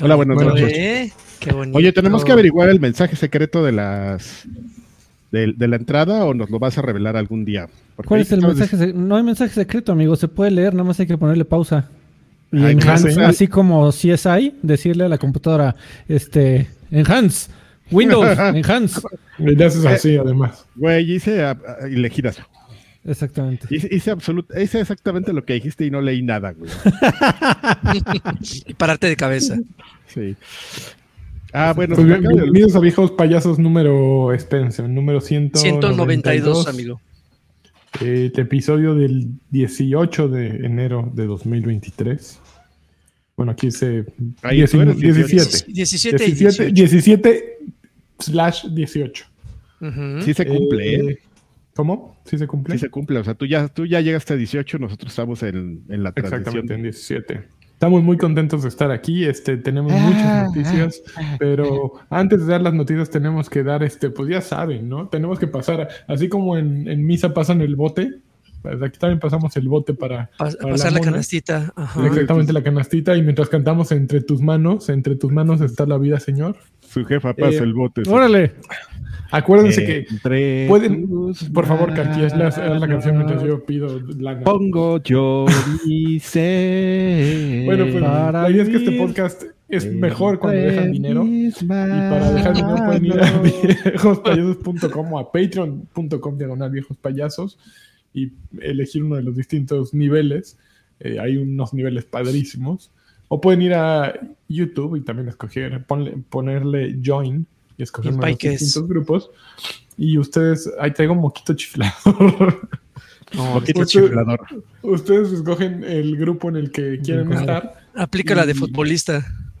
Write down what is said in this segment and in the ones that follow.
Hola, buenas Bueno, noches. ¿Eh? Qué bonito. Oye, tenemos que averiguar el mensaje secreto de las de, de la entrada o nos lo vas a revelar algún día. Porque ¿Cuál ahí es el de- mensaje? se- No hay mensaje secreto, amigo. Se puede leer, nada más hay que ponerle pausa. Y Ay, enhance, no sé. así como CSI, decirle a la computadora, este, enhance, Windows, enhance. Y le haces así, además. Güey, hice y le giras. Exactamente. Hice, hice, absolut- hice exactamente lo que dijiste y no leí nada, güey. y pararte de cabeza. Sí. Ah, bueno, Pues bien, bienvenidos a Viejos Payasos número, espérense, número 192, 192, amigo. Eh, el episodio del 18 de enero de 2023. Bueno, aquí dice Ahí tú eres 17. 17 y 17, 18. 17 slash 18. Ujú. sí se cumple, ¿eh? Eh, ¿Cómo? ¿Sí se cumple? Sí se cumple. O sea, tú ya, tú ya llegaste a 18, nosotros estamos en, en la transición. Exactamente, en 17. Estamos muy contentos de estar aquí. Este, tenemos Ah, muchas noticias, pero antes de dar las noticias tenemos que dar, este, pues ya saben, ¿no? Tenemos que pasar, así como en, en misa pasan el bote, pues aquí también pasamos el bote para, Pas- para pasar la canastita. Ajá. Exactamente la canastita y mientras cantamos entre tus manos, entre tus manos está la vida, Señor. Su jefa pasa Eh, el bote. sí. Órale. Acuérdense que Entre pueden, por favor, es la, canción mientras yo pido lana. Pongo yo ser. Bueno, pues la idea es que este podcast es mejor cuando dejan dinero. Y Y para dejar dinero pueden ir a viejospayasos.com o a patreon.com diagonal viejos payasos y elegir uno de los distintos niveles. Eh, hay unos niveles padrísimos. O pueden ir a YouTube y también escoger, ponle- ponerle join y escoger Y uno de los distintos grupos. Y ustedes, ahí traigo un moquito chiflador. No, Usted- chiflador. ustedes escogen el grupo en el que quieren Claro. estar. aplica la de futbolista.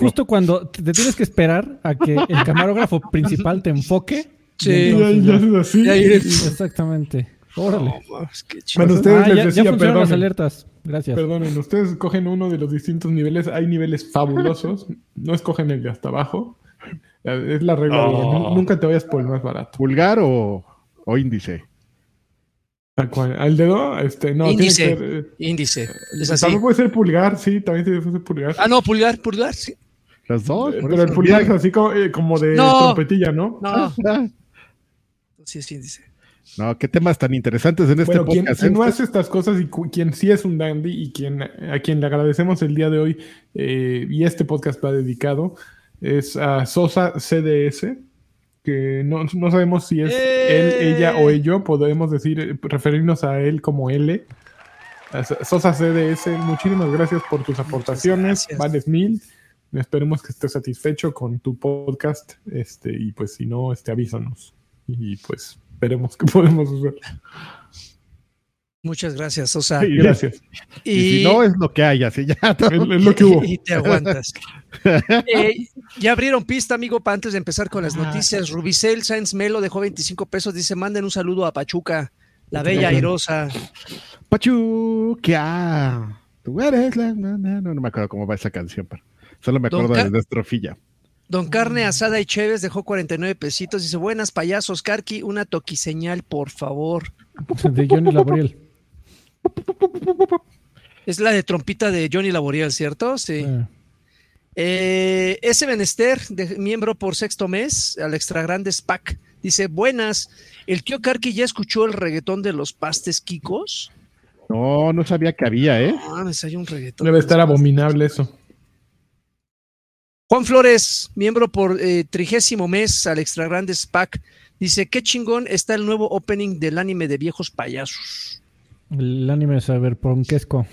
Justo, cuando te tienes que esperar a que el camarógrafo principal te enfoque. Sí. ya- haces así. Y ahí- Exactamente. Órale. Mames, qué. Bueno, ustedes Ah, les ya, las alertas. Gracias. perdonen, ustedes cogen uno de los distintos niveles, hay niveles fabulosos, no escogen el de hasta abajo, es la regla, Oh. nu- nunca te vayas por el más barato. ¿Pulgar o, o índice? Tal cual. Al dedo, este, no, Índice. tiene que ser, eh, Índice. Es así. También puede ser pulgar, sí, también puede ser pulgar. Ah, no, pulgar, pulgar. Sí. Las dos. Eh, pero eso. el pulgar es así como, eh, como de No. trompetilla, ¿no? No, ah, sí es índice. No, qué temas tan interesantes en este Bueno, quien, podcast. quien no ¿eh? hace estas cosas y quien sí es un dandy y quien, a quien le agradecemos el día de hoy eh, y este podcast va dedicado es a Sosa CDS, que no, no sabemos si es ¡Eh! él, ella o ello, podemos decir, referirnos a él como L. Sosa CDS, muchísimas gracias por tus aportaciones, vales mil. Esperemos que estés satisfecho con tu podcast, este, y pues si no, este, avísanos. Y pues veremos qué podemos hacer. Muchas gracias, o sea, Sí, Gracias. Y, si no, es lo que hay, así ya. Es, es lo que hubo. y te aguantas. Eh, ya abrieron pista, amigo, para antes de empezar con las noticias. Rubicel Sáenz Melo dejó 25 pesos. Dice: manden un saludo a Pachuca, la bella airosa. Pachuca. Tú eres la. No, no, me acuerdo cómo va esa canción, pero solo me acuerdo de la estrofilla. Don Carne Asada y Chévez dejó 49 pesitos. Dice: Buenas payasos, Carqui, una toquiseñal, por favor. De Johnny Laboriel. Es la de trompita de Johnny Laboriel, ¿cierto? Sí. Eh, Eh, ese Benester, de, miembro por sexto mes, al extra grande SPAC, dice: Buenas, ¿el tío Carqui ya escuchó el reggaetón de los pastes Kikos? No, no sabía que había, ¿eh? Ah, me salió un reggaetón. Debe estar pastes. abominable eso. Juan Flores, miembro por eh, trigésimo mes al extra grande SPAC, dice: Qué chingón está el nuevo opening del anime de viejos payasos. el anime cyberpunkesco.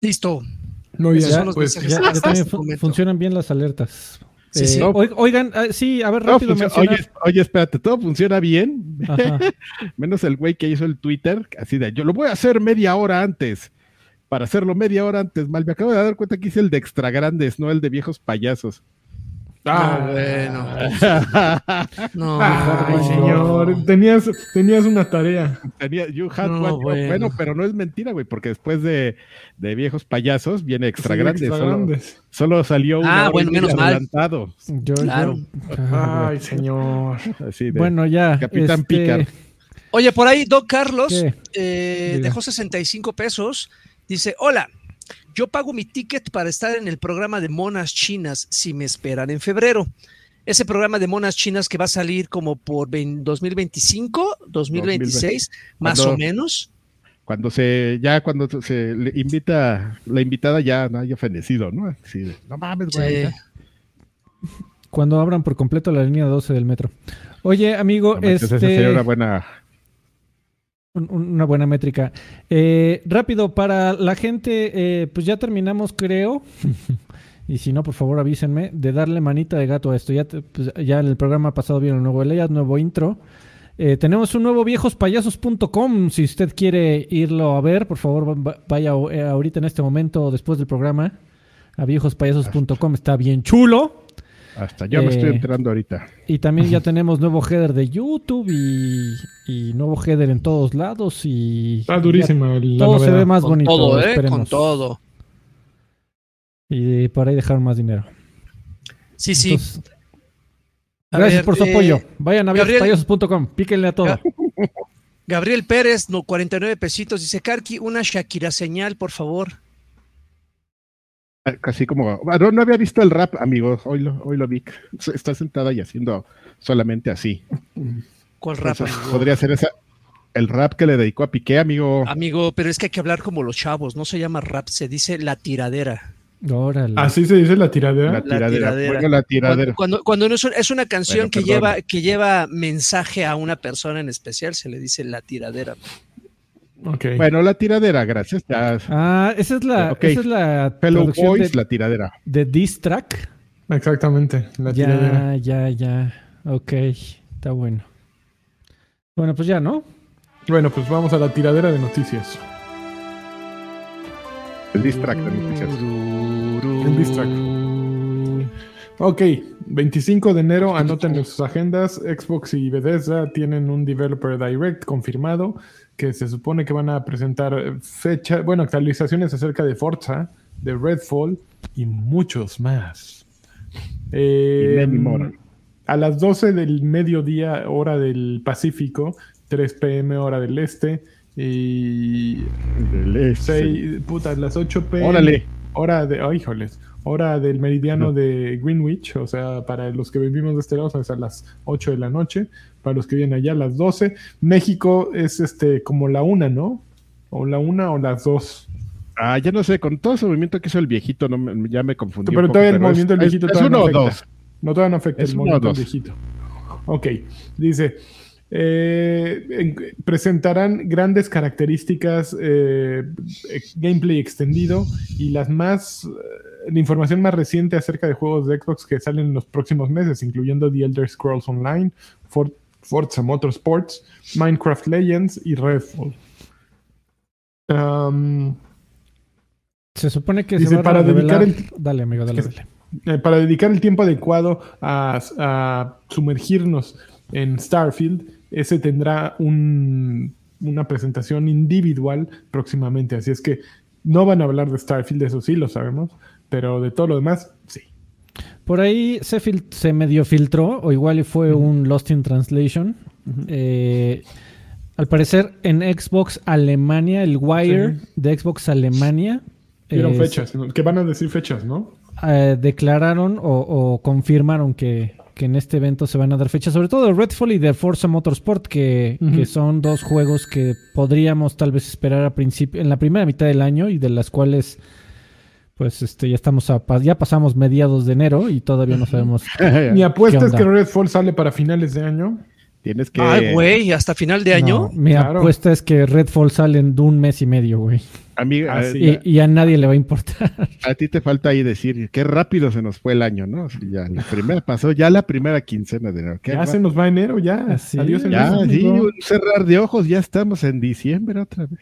Listo. Muy bien, pues. Ya, ya Hasta también este funcionan bien las alertas. Sí, Eh, sí. Oigan, ah, sí, a ver, rápido funciona- mencionar. oye, oye, espérate, todo funciona bien, menos el güey que hizo el Twitter, así de, yo lo voy a hacer media hora antes, para hacerlo media hora antes, mal, me acabo de dar cuenta que hice el de extra grandes, no el de viejos payasos. Ah, bueno. No, Ay, no. señor, tenías, tenías una tarea. Tenía, you had No, one bueno. bueno. pero no es mentira, güey, porque después de, de viejos payasos viene extra Sí, grandes, extra solo, grandes. solo salió una Ah, bueno, menos media mal. adelantado, Yo- Claro. yo- Ay, señor. así de, Bueno, ya. Capitán este, Picard. Oye, por ahí Doc Carlos eh, dejó 65 pesos. Dice, hola, yo pago mi ticket para estar en el programa de monas chinas si me esperan en febrero. Ese programa de monas chinas que va a salir como por vein- 2025, 2026, más Cuando- o menos. Cuando se, ya cuando se le invita, la invitada ya no haya fenecido, ¿no? Así de, no mames, güey. Sí. Cuando abran por completo la línea 12 del metro. Oye, amigo, No esa este, sería una buena. Un- una buena métrica. Eh, rápido, para la gente, eh, pues ya terminamos, creo. y si no, por favor avísenme de darle manita de gato a esto. Ya, te- pues, ya en el programa pasado vieron nuevo layout, nuevo intro. Eh, tenemos un nuevo viejospayasos.com. Si usted quiere irlo a ver, por favor, va- vaya eh, ahorita en este momento, después del programa, a viejospayasos.com. Está bien chulo. Hasta yo me estoy Eh, enterando ahorita. Y también ya tenemos nuevo header de YouTube y, y nuevo header en todos lados. Y Está durísima ya la todo se ve más Con bonito. todo, ¿eh? Con todo. Y por ahí dejaron más dinero. Sí, sí. Entonces, gracias ver, por su eh, apoyo. Vayan a viejospayasos.com. Píquenle a todo. Ga- Gabriel Pérez, no, 49 pesitos. Dice, Karki, una Shakira señal, por favor. Casi como. Bueno, no había visto el rap, amigos. Hoy lo, hoy lo vi. Está sentada y haciendo solamente así. ¿Cuál rap, Entonces, amigo? podría ser esa. El rap que le dedicó a Piqué, amigo. Amigo, pero es que hay que hablar como los chavos. No se llama rap, se dice la tiradera. Órale. Así se dice la tiradera. La tiradera. tiradera. Bueno, la tiradera. Cuando, cuando, cuando no es, un- es una canción Bueno, que, lleva, que lleva mensaje a una persona en especial, se le dice la tiradera. Bueno, la tiradera, gracias. Ya. Ah, esa es la, Ok. esa es la Fellow traducción Boys, de, la tiradera. de diss track. Exactamente, la tiradera. Ya, ya, ya. Ok, está bueno. Bueno, pues ya, ¿no? Bueno, pues vamos a la tiradera de noticias. El distract de noticias. El diss track. Ok, 25 de enero, anoten en sus agendas. Xbox y Bethesda tienen un Developer Direct confirmado que se supone que van a presentar eh, fecha, bueno, actualizaciones acerca de Forza, de Redfall y muchos más. Eh, Y a las 12 del mediodía, hora del Pacífico, 3 pm, hora del este, y Del este. 6, puta, las 8 pm. Órale. Hora de, oh, híjoles, hora del meridiano de Greenwich, o sea, para los que vivimos de este lado, sea, a las 8 de la noche, para los que vienen allá, a las 12. México es este como la una, ¿no? O la una o las dos. Ah, ya no sé, con todo ese movimiento que hizo el viejito, no me- ya me confundí. Pero un poco, todavía el es- movimiento del es- viejito Es, todavía uno no o dos. No, todavía no afecta Es el movimiento del viejito. Ok, dice, eh, en- presentarán grandes características, eh, gameplay extendido y las más, eh, la información más reciente acerca de juegos de Xbox que salen en los próximos meses, incluyendo The Elder Scrolls Online, For- Forza Motorsports, Minecraft Legends y Redfall. Um, Se supone que Dice, se va para a revelar... dedicar el- Dale, amigo, dale, dale. para dedicar el tiempo adecuado a, a sumergirnos en Starfield, ese tendrá un- una presentación individual próximamente. Así es que no van a hablar de Starfield, eso sí lo sabemos, pero de todo lo demás, sí. Por ahí se, se medio filtró, o igual y fue un Lost in Translation. Eh, al parecer, en Xbox Alemania, el Wire Sí. de Xbox Alemania Dieron fechas, que van a decir fechas, ¿no? eh, declararon o, o confirmaron que, que en este evento se van a dar fechas, sobre todo de Redfall y de Forza Motorsport, que, que son dos juegos que podríamos tal vez esperar a principio, en la primera mitad del año y de las cuales pues este ya estamos a, ya pasamos mediados de enero y todavía no sabemos Mi apuesta ¿Qué es que? Redfall sale para finales de año. Tienes que. Ay, güey, hasta final de año. No, mi Claro. apuesta es que Redfall sale en un mes y medio, güey. Amiga, Ah, eh, sí. Y, y a nadie le va a importar. a ti te falta ahí decir qué rápido se nos fue el año, ¿no? Ya la primera pasó, ya la primera quincena de enero. Qué Ya se nos va enero, ya. Adiós enero. ya, sí, un cerrar de ojos, ya estamos en diciembre otra vez.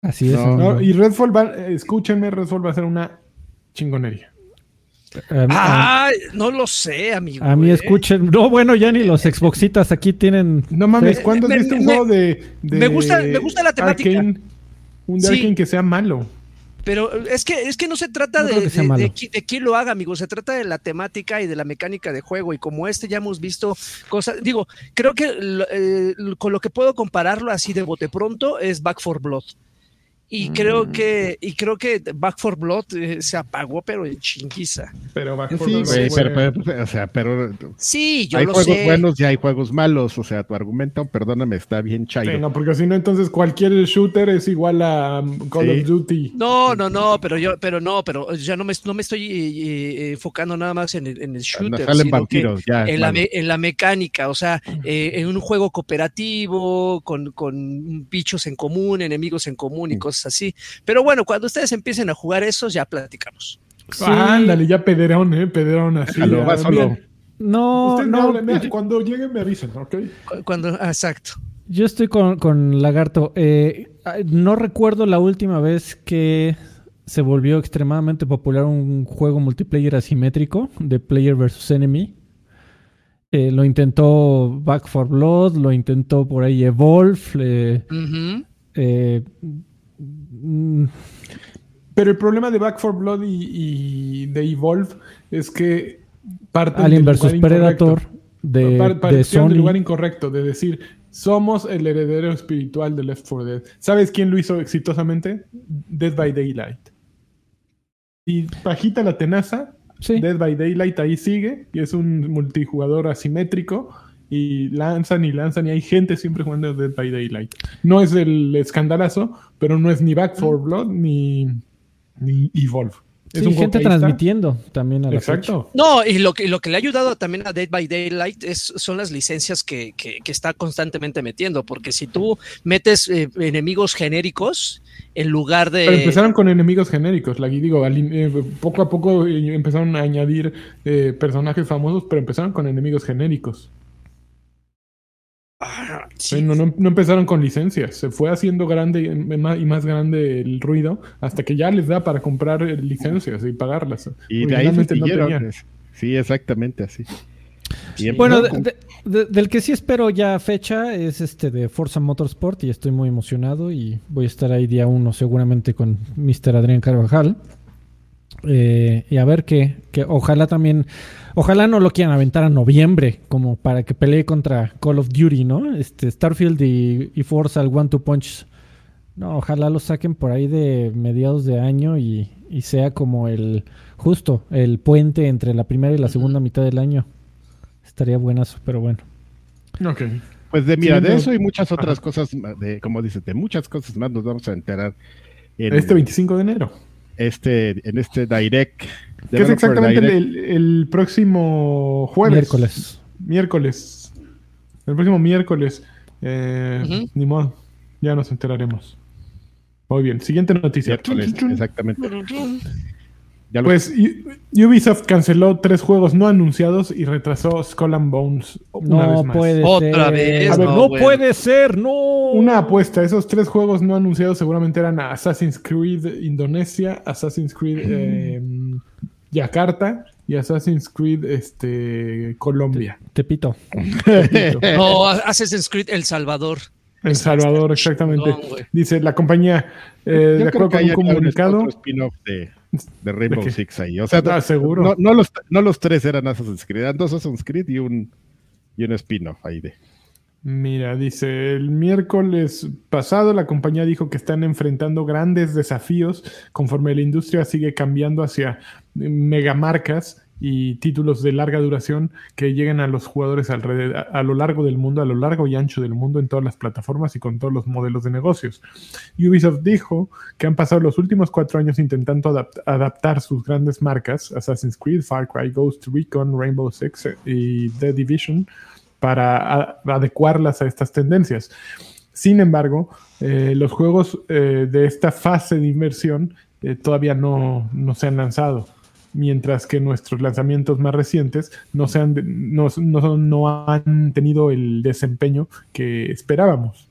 Así es. No, amigo. No, y Redfall va, escúchenme, Redfall va a ser una chingonería. A mí- a- Ay, no lo sé, amigo. a mí eh. escuchen. No, bueno, ya ni los Xboxitas aquí tienen. No mames, Me- ¿cuándo has visto un juego de, de me gusta- me gusta la temática. Arcane? Un de Sí. Arcane que sea malo. Pero es que, es que no se trata No de, de- quién lo haga, amigo. Se trata de la temática y de la mecánica de juego. Y como este ya hemos visto cosas. Digo, creo que lo- eh, con lo que puedo compararlo así de bote pronto es Back for Blood. Y creo Mm. que, y creo que Back for Blood eh, se apagó, pero en chinguiza. Pero Back Sí, 4 Blood pero, pero- o sea, pero Sí, yo hay lo juegos sé. buenos y hay juegos malos. O sea, tu argumento, perdóname, está bien chairo. Sí, no, porque si no, entonces cualquier shooter es igual a um, Call Sí. of Duty. No, no, no, pero yo, pero no, pero ya no me, no me estoy eh, eh, enfocando nada más en el, en el shooter, salen sino que vampiros, ya. en, la, me- en la mecánica, o sea, eh, en un juego cooperativo, con, con bichos en común, enemigos en común y Sí. Cosas así. Pero bueno, cuando ustedes empiecen a jugar esos, ya platicamos. Sí. Ándale, ya pederón, ¿eh? Pederón así. Déjalo, va ah, solo. No, ustedes me no. cuando lleguen me avisan, ¿ok? Cu- Cuando, ah, exacto. Yo estoy con, con Lagarto. Eh, ah, no recuerdo la última vez que se volvió extremadamente popular un juego multiplayer asimétrico de player versus enemy. Eh, lo intentó Back for Blood, lo intentó por ahí Evolve. eh, Pero el problema de Back 4 Blood y, y de Evolve es que parten Alien lugar Predator de, Par- de del lugar incorrecto, de decir, somos el heredero espiritual de Left 4 Dead. ¿Sabes quién lo hizo exitosamente? Dead by Daylight. Y bajita la tenaza, Sí. Dead by Daylight ahí sigue, y es un multijugador asimétrico, y lanzan y lanzan, y hay gente siempre jugando Dead by Daylight. No es el escandalazo, pero no es ni Back 4 Blood ni, ni Evolve. Es Sí, un juego gente está. transmitiendo también a la fecha. Exacto. No, y lo que, y lo que le ha ayudado también a Dead by Daylight es, son las licencias que, que- que está constantemente metiendo, porque si tú metes eh, enemigos genéricos en lugar de... Pero empezaron con enemigos genéricos, la digo, eh, poco a poco eh, empezaron a añadir eh, personajes famosos, pero empezaron con enemigos genéricos. Ah. No, no- no empezaron con licencias, se fue haciendo grande y más, y más grande el ruido hasta que ya les da para comprar eh, licencias y pagarlas. Y de ahí se no siguieron. es- sí, exactamente así. Y Bueno, empezaron de- de- de- del que sí espero ya fecha es este de Forza Motorsport y estoy muy emocionado y voy a estar ahí día uno seguramente con Mr. Adrián Carvajal. Eh, y a ver qué, que ojalá también, ojalá no lo quieran aventar a noviembre como para que pelee contra Call of Duty, ¿no? Este Starfield y, y Forza el One Two Punch. No, ojalá lo saquen por ahí de mediados de año y, y sea como el justo el puente entre la primera y la segunda mitad del año. Estaría buenazo, pero bueno. Ok. Pues de mira, Sí, de no- eso y muchas otras Ajá. cosas, de, como dices, de muchas cosas más nos vamos a enterar en Este 25 de enero. Este, en este Direct. Que es exactamente Direct. el, el próximo jueves. Miércoles. Miércoles. El próximo miércoles. Eh. Ni modo. Ya nos enteraremos. Muy bien. Siguiente noticia. Miércoles, exactamente. Ya lo- Pues Ubisoft canceló tres juegos no anunciados y retrasó Skull and Bones una No vez más. puede Otra ser. vez, A ver, no, puede ser, no. Una apuesta, esos tres juegos no anunciados seguramente eran Assassin's Creed Indonesia, Assassin's Creed eh, Yakarta y Assassin's Creed este, Colombia. Tepito. No, Assassin's Creed El Salvador. El Salvador, exactamente. Dice la compañía, eh, de creo acuerdo que con hay un comunicado, otro spin-off de, de Rainbow. Six ahí. O sea, Ah, seguro. No, no los, no los tres eran Assassin's Creed, eran dos Assassin's Creed y un, y un spin-off ahí de. Mira, dice, el miércoles pasado la compañía dijo que están enfrentando grandes desafíos conforme la industria sigue cambiando hacia megamarcas y títulos de larga duración que lleguen a los jugadores alrededor, a, lo largo del mundo, a lo largo y ancho del mundo en todas las plataformas y con todos los modelos de negocios. Ubisoft dijo que han pasado los últimos cuatro años intentando adapt- adaptar sus grandes marcas, Assassin's Creed, Far Cry, Ghost Recon, Rainbow Six y The Division, para adecuarlas a estas tendencias. Sin embargo, eh, los juegos eh, de esta fase de inversión eh, todavía no, no se han lanzado, mientras que nuestros lanzamientos más recientes no, se han, no, no- no han tenido el desempeño que esperábamos.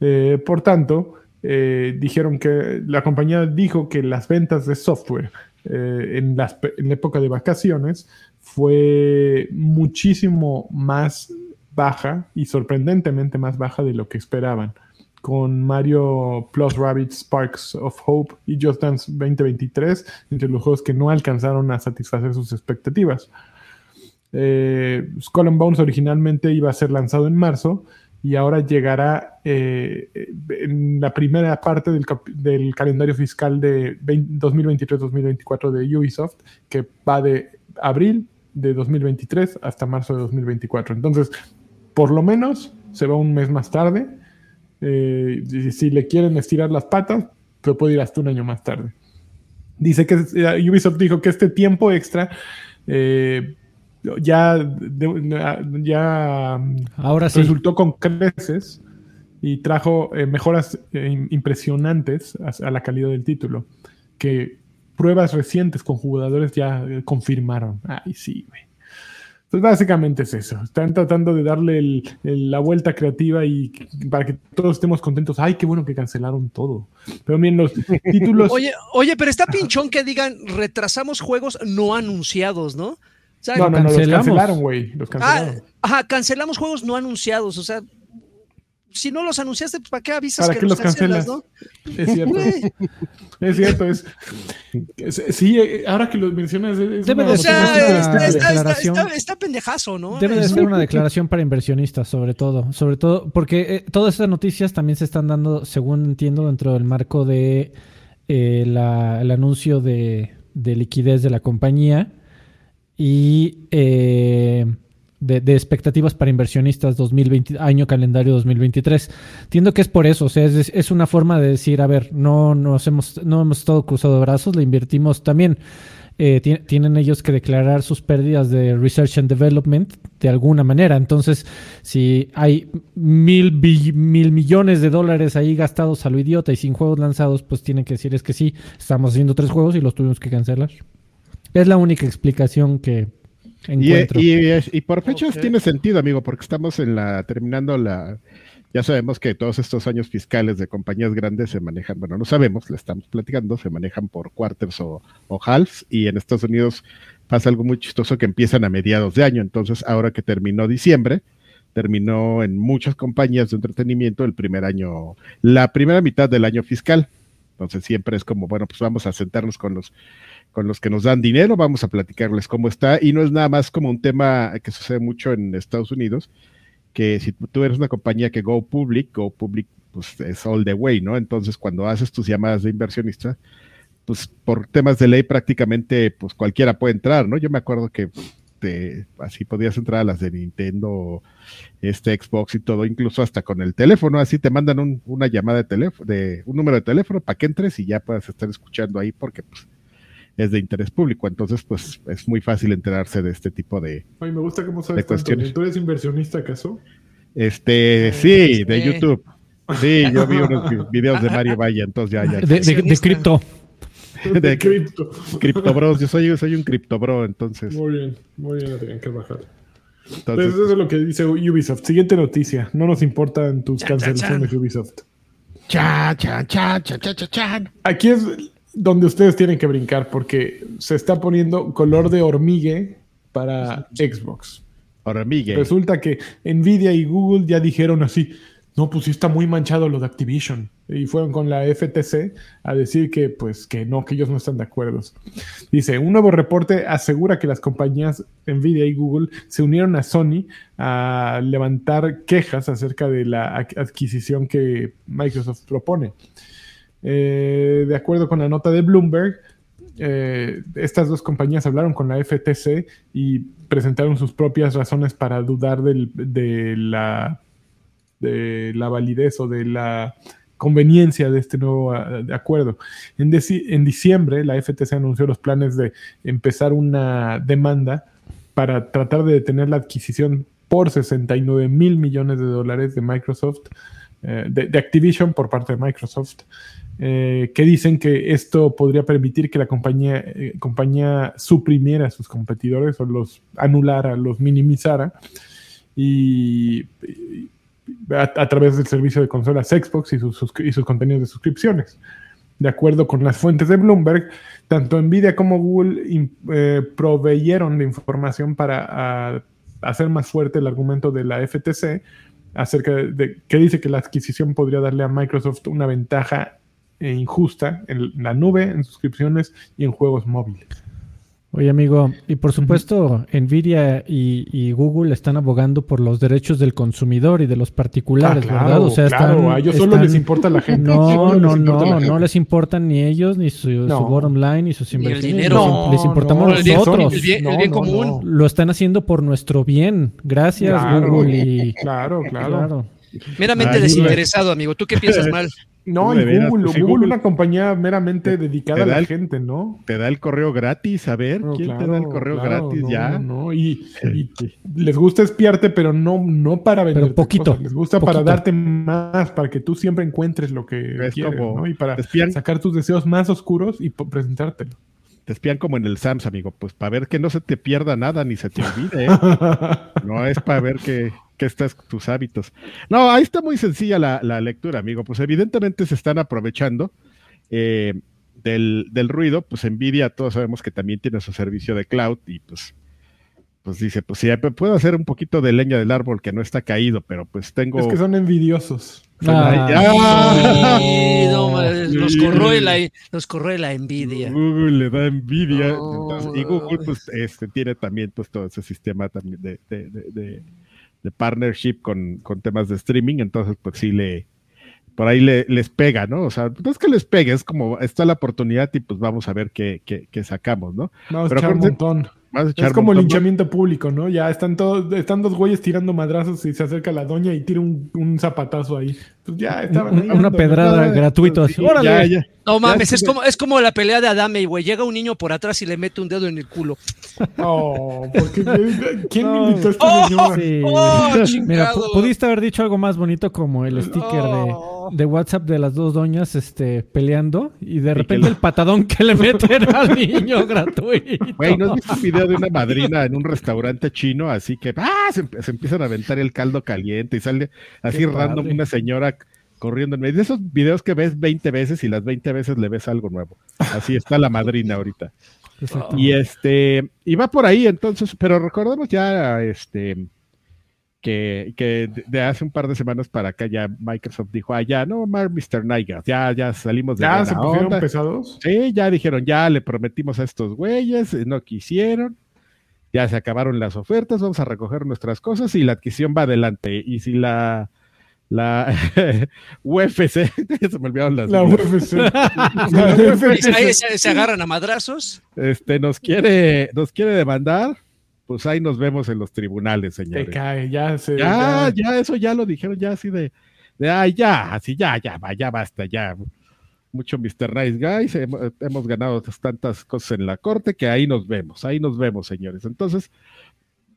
Eh, por tanto, eh, dijeron que la compañía dijo que las ventas de software eh, en, en la época de vacaciones fue muchísimo más baja y sorprendentemente más baja de lo que esperaban. Con Mario Plus Rabbit Sparks of Hope y Just Dance 2023 entre los juegos que no alcanzaron a satisfacer sus expectativas. Eh, Skull and originalmente iba a ser lanzado en marzo y ahora llegará eh, en la primera parte del, del calendario fiscal de 2023-2024 de Ubisoft, que va de abril de 2023 hasta marzo de 2024. Entonces, por lo menos se va un mes más tarde. Eh, si le quieren estirar las patas, se puede ir hasta un año más tarde. Dice que eh, Ubisoft dijo que este tiempo extra eh, ya, de- ya Ahora sí. resultó con creces y trajo eh, mejoras im- impresionantes a, a la calidad del título, que pruebas recientes con jugadores ya confirmaron. Ay, sí, güey. Pues básicamente es eso. Están tratando de darle el- el- la vuelta creativa y para que todos estemos contentos. Ay, qué bueno que cancelaron todo. Pero miren, los títulos. Oye, oye, pero está pinchón que digan retrasamos juegos no anunciados, ¿no? O sea, no, no, no, los cancelamos. cancelaron, güey. Los ah, ajá, cancelamos juegos no anunciados. O sea, si no los anunciaste, pues ¿para qué avisas ¿Para que los los cancelas, cancelas? no? Es cierto. Es cierto, es, es- Sí, ahora que lo mencionas. Es Debe una de ser una está, triste. está- está- declaración. está- está pendejazo, ¿no? Debe de ser una declaración para inversionistas, sobre todo. Sobre todo, porque eh, todas estas noticias también se están dando, según entiendo, dentro del marco de eh, la- el anuncio de, de liquidez de la compañía y eh, de, expectativas para inversionistas 2020, año calendario 2023. Entiendo que es por eso, o sea, es, es una forma de decir, a ver, no nos hemos, no hemos estado cruzado de brazos, le invertimos también. eh, ti- tienen ellos que declarar sus pérdidas de research and development de alguna manera. Entonces, si hay mil, mil millones de dólares ahí gastados a lo idiota y sin juegos lanzados, pues tienen que decir es que sí, estamos haciendo tres juegos y los tuvimos que cancelar. Es la única explicación que encuentro. y- y- y por fechas tiene sentido, amigo, porque estamos en la terminando la. Ya sabemos que todos estos años fiscales de compañías grandes se manejan, bueno, no sabemos, le estamos platicando, se manejan por quarters o, o halves, y en Estados Unidos pasa algo muy chistoso que empiezan a mediados de año. Entonces, ahora que terminó diciembre, terminó en muchas compañías de entretenimiento el primer año, la primera mitad del año fiscal. Entonces, siempre es como, bueno, pues vamos a sentarnos con los con los que nos dan dinero, vamos a platicarles cómo está, y no es nada más como un tema que sucede mucho en Estados Unidos, que si tú eres una compañía que go public, go public, pues es all the way, ¿no? Entonces, cuando haces tus llamadas de inversionista, pues por temas de ley prácticamente, pues cualquiera puede entrar, ¿no? Yo me acuerdo que te- así podías entrar a las de Nintendo, este Xbox y todo, incluso hasta con el teléfono, así te mandan un- una llamada de teléfono, de un número de teléfono para que entres y ya puedas estar escuchando ahí porque pues es de interés público, entonces pues es muy fácil enterarse de este tipo de, Oye, me gusta cómo de sabes tanto. cuestiones. ¿Tú eres inversionista acaso? este, sí, de sí. YouTube. Sí, yo vi unos vi- videos de Mario Valle, entonces ya, ya. de, de, de cripto. De- De cripto. Criptobros, yo soy, soy un criptobro, entonces, Muy bien, muy bien, Adrián, que bajar. entonces Pues eso es lo que dice Ubisoft. Siguiente noticia. No nos importan tus cancelaciones, Ubisoft. chan, chan, chan, chan, chan, chan. Aquí es donde ustedes tienen que brincar porque se está poniendo color de hormigue para Xbox. Ahora, Miguel, Resulta que Nvidia y Google ya dijeron así, no, pues sí está muy manchado lo de Activision. Y fueron con la FTC a decir que, pues, que no, que ellos no están de acuerdo. Dice, un nuevo reporte asegura que las compañías Nvidia y Google se unieron a Sony a levantar quejas acerca de la adquisición que Microsoft propone. Eh, de acuerdo con la nota de Bloomberg, eh, estas dos compañías hablaron con la FTC y presentaron sus propias razones para dudar de, la, de la validez o de la conveniencia de este nuevo ah, acuerdo. En, diciembre, la FTC anunció los planes de empezar una demanda para tratar de detener la adquisición por 69 mil millones de dólares de Microsoft, eh, de Activision por parte de Microsoft, eh, que dicen que esto podría permitir que la compañía, eh, compañía suprimiera a sus competidores o los anulara, los minimizara y, a, través del servicio de consolas Xbox y sus, y sus contenidos de suscripciones. De acuerdo con las fuentes de Bloomberg, tanto Nvidia como Google eh, proveyeron de información para hacer más fuerte el argumento de la FTC acerca de, de- que dice que la adquisición podría darle a Microsoft una ventaja eh, injusta en la nube, en suscripciones y en juegos móviles. Oye, amigo, y por supuesto, Nvidia y, y Google están abogando por los derechos del consumidor y de los particulares, Ah, claro, ¿verdad? O sea, claro, están- a ellos solo están- les importa la gente. No, no, no, gente. no les importan ni ellos, ni su, su No. bottom line, ni sus Ni el inversiones. dinero. Les, les importamos No, nosotros. el bien- el bien común. Lo están haciendo por nuestro bien. Gracias, Claro. Google. Y, Claro, claro. claro. Meramente Ay, desinteresado, amigo. ¿Tú qué piensas mal? No, y veras, Google, pues, si Google, Google- una compañía meramente dedicada te a da la el- gente, ¿no? Te da el correo gratis, a ver, No, ¿quién te da el correo claro, gratis no, ya? no, no, Y, y les gusta espiarte, pero no, no para vender. poquito, Les gusta para darte más, para que tú siempre encuentres lo que Es quieres, como- ¿no? Y para sacar tus deseos más oscuros y presentártelo. Te espían como en el SAMS, amigo, pues para ver que no se te pierda nada ni se te olvide, ¿eh? No es para ver que, que estás tus hábitos. No, ahí está muy sencilla la, la lectura, amigo. Pues evidentemente se están aprovechando eh, del, del ruido. Pues Nvidia, todos sabemos que también tiene su servicio de cloud y pues, pues dice, pues sí, puedo hacer un poquito de leña del árbol que no está caído, pero pues tengo... Es que son envidiosos. Ah, ya. Sí, no, nos corroe la, nos corroe la envidia. Google le da envidia. No. entonces, y Google, pues, este, tiene también pues, todo ese sistema también de, de, de, de- de partnership con, con temas de streaming. Entonces, pues sí le. Por ahí le, les pega, ¿no? O sea, no es que les pegue, es como está la oportunidad y pues vamos a ver qué, qué, qué sacamos, ¿no? Vamos a Pero echar un montón. Vas a echar Es como el linchamiento público, ¿no? Ya están todos, están dos güeyes tirando madrazos y se acerca la doña y tira un, un zapatazo ahí. Pues ya estaban una dando- pedrada gratuito sí, así. ¡Órale! ya, ya. No mames, Ya, es como, es como la pelea de Adame, güey. Llega un niño por atrás y le mete un dedo en el culo. Oh, porque ¿quién No. invitó a esta Oh, señora? Sí. ¡Oh, Mira, pudiste haber dicho algo más bonito como el sticker Oh. de, de WhatsApp de las dos doñas este, peleando y de repente el patadón que le meten al niño gratuito. Güey, ¿no has visto un video de una madrina en un restaurante chino? Así que ¡ah! se, emp- se empiezan a aventar el caldo caliente y sale así Qué random padre. una señora corriendo en medio. De esos videos que ves 20 veces y las 20 veces le ves algo nuevo. Así está la madrina ahorita. Y este, y va por ahí entonces, pero recordemos ya este que, que de- hace un par de semanas para acá ya Microsoft dijo, ah, ya no, Mar- Mr. Niger, ya, ya salimos de ¿Ya se pusieron onda". pesados? Sí, ya dijeron, ya le prometimos a estos güeyes, no quisieron, ya se acabaron las ofertas, vamos a recoger nuestras cosas y la adquisición va adelante. Y si la, la UFC, se me olvidaron las La UFC. Y ahí se, se agarran a madrazos. este, nos quiere, nos quiere demandar, pues ahí nos vemos en los tribunales, Te señores. cae, ya se. Ya, ya- ya, eso ya lo dijeron, ya así de, de ay, ya, así, ya, ya, va, ya basta, ya. Mucho Mr. Nice Guys, hemos, hemos ganado tantas cosas en la corte que ahí nos vemos, ahí nos vemos, señores. Entonces,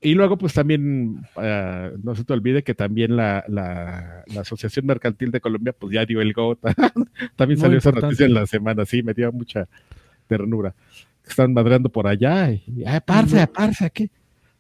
y luego, pues también, ah, no se te olvide que también la, la, la Asociación Mercantil de Colombia, pues ya dio el go. también Muy salió esa importante. noticia en la semana, sí, me dio mucha ternura. Están madreando por allá y, ay, parce, parce, aquí.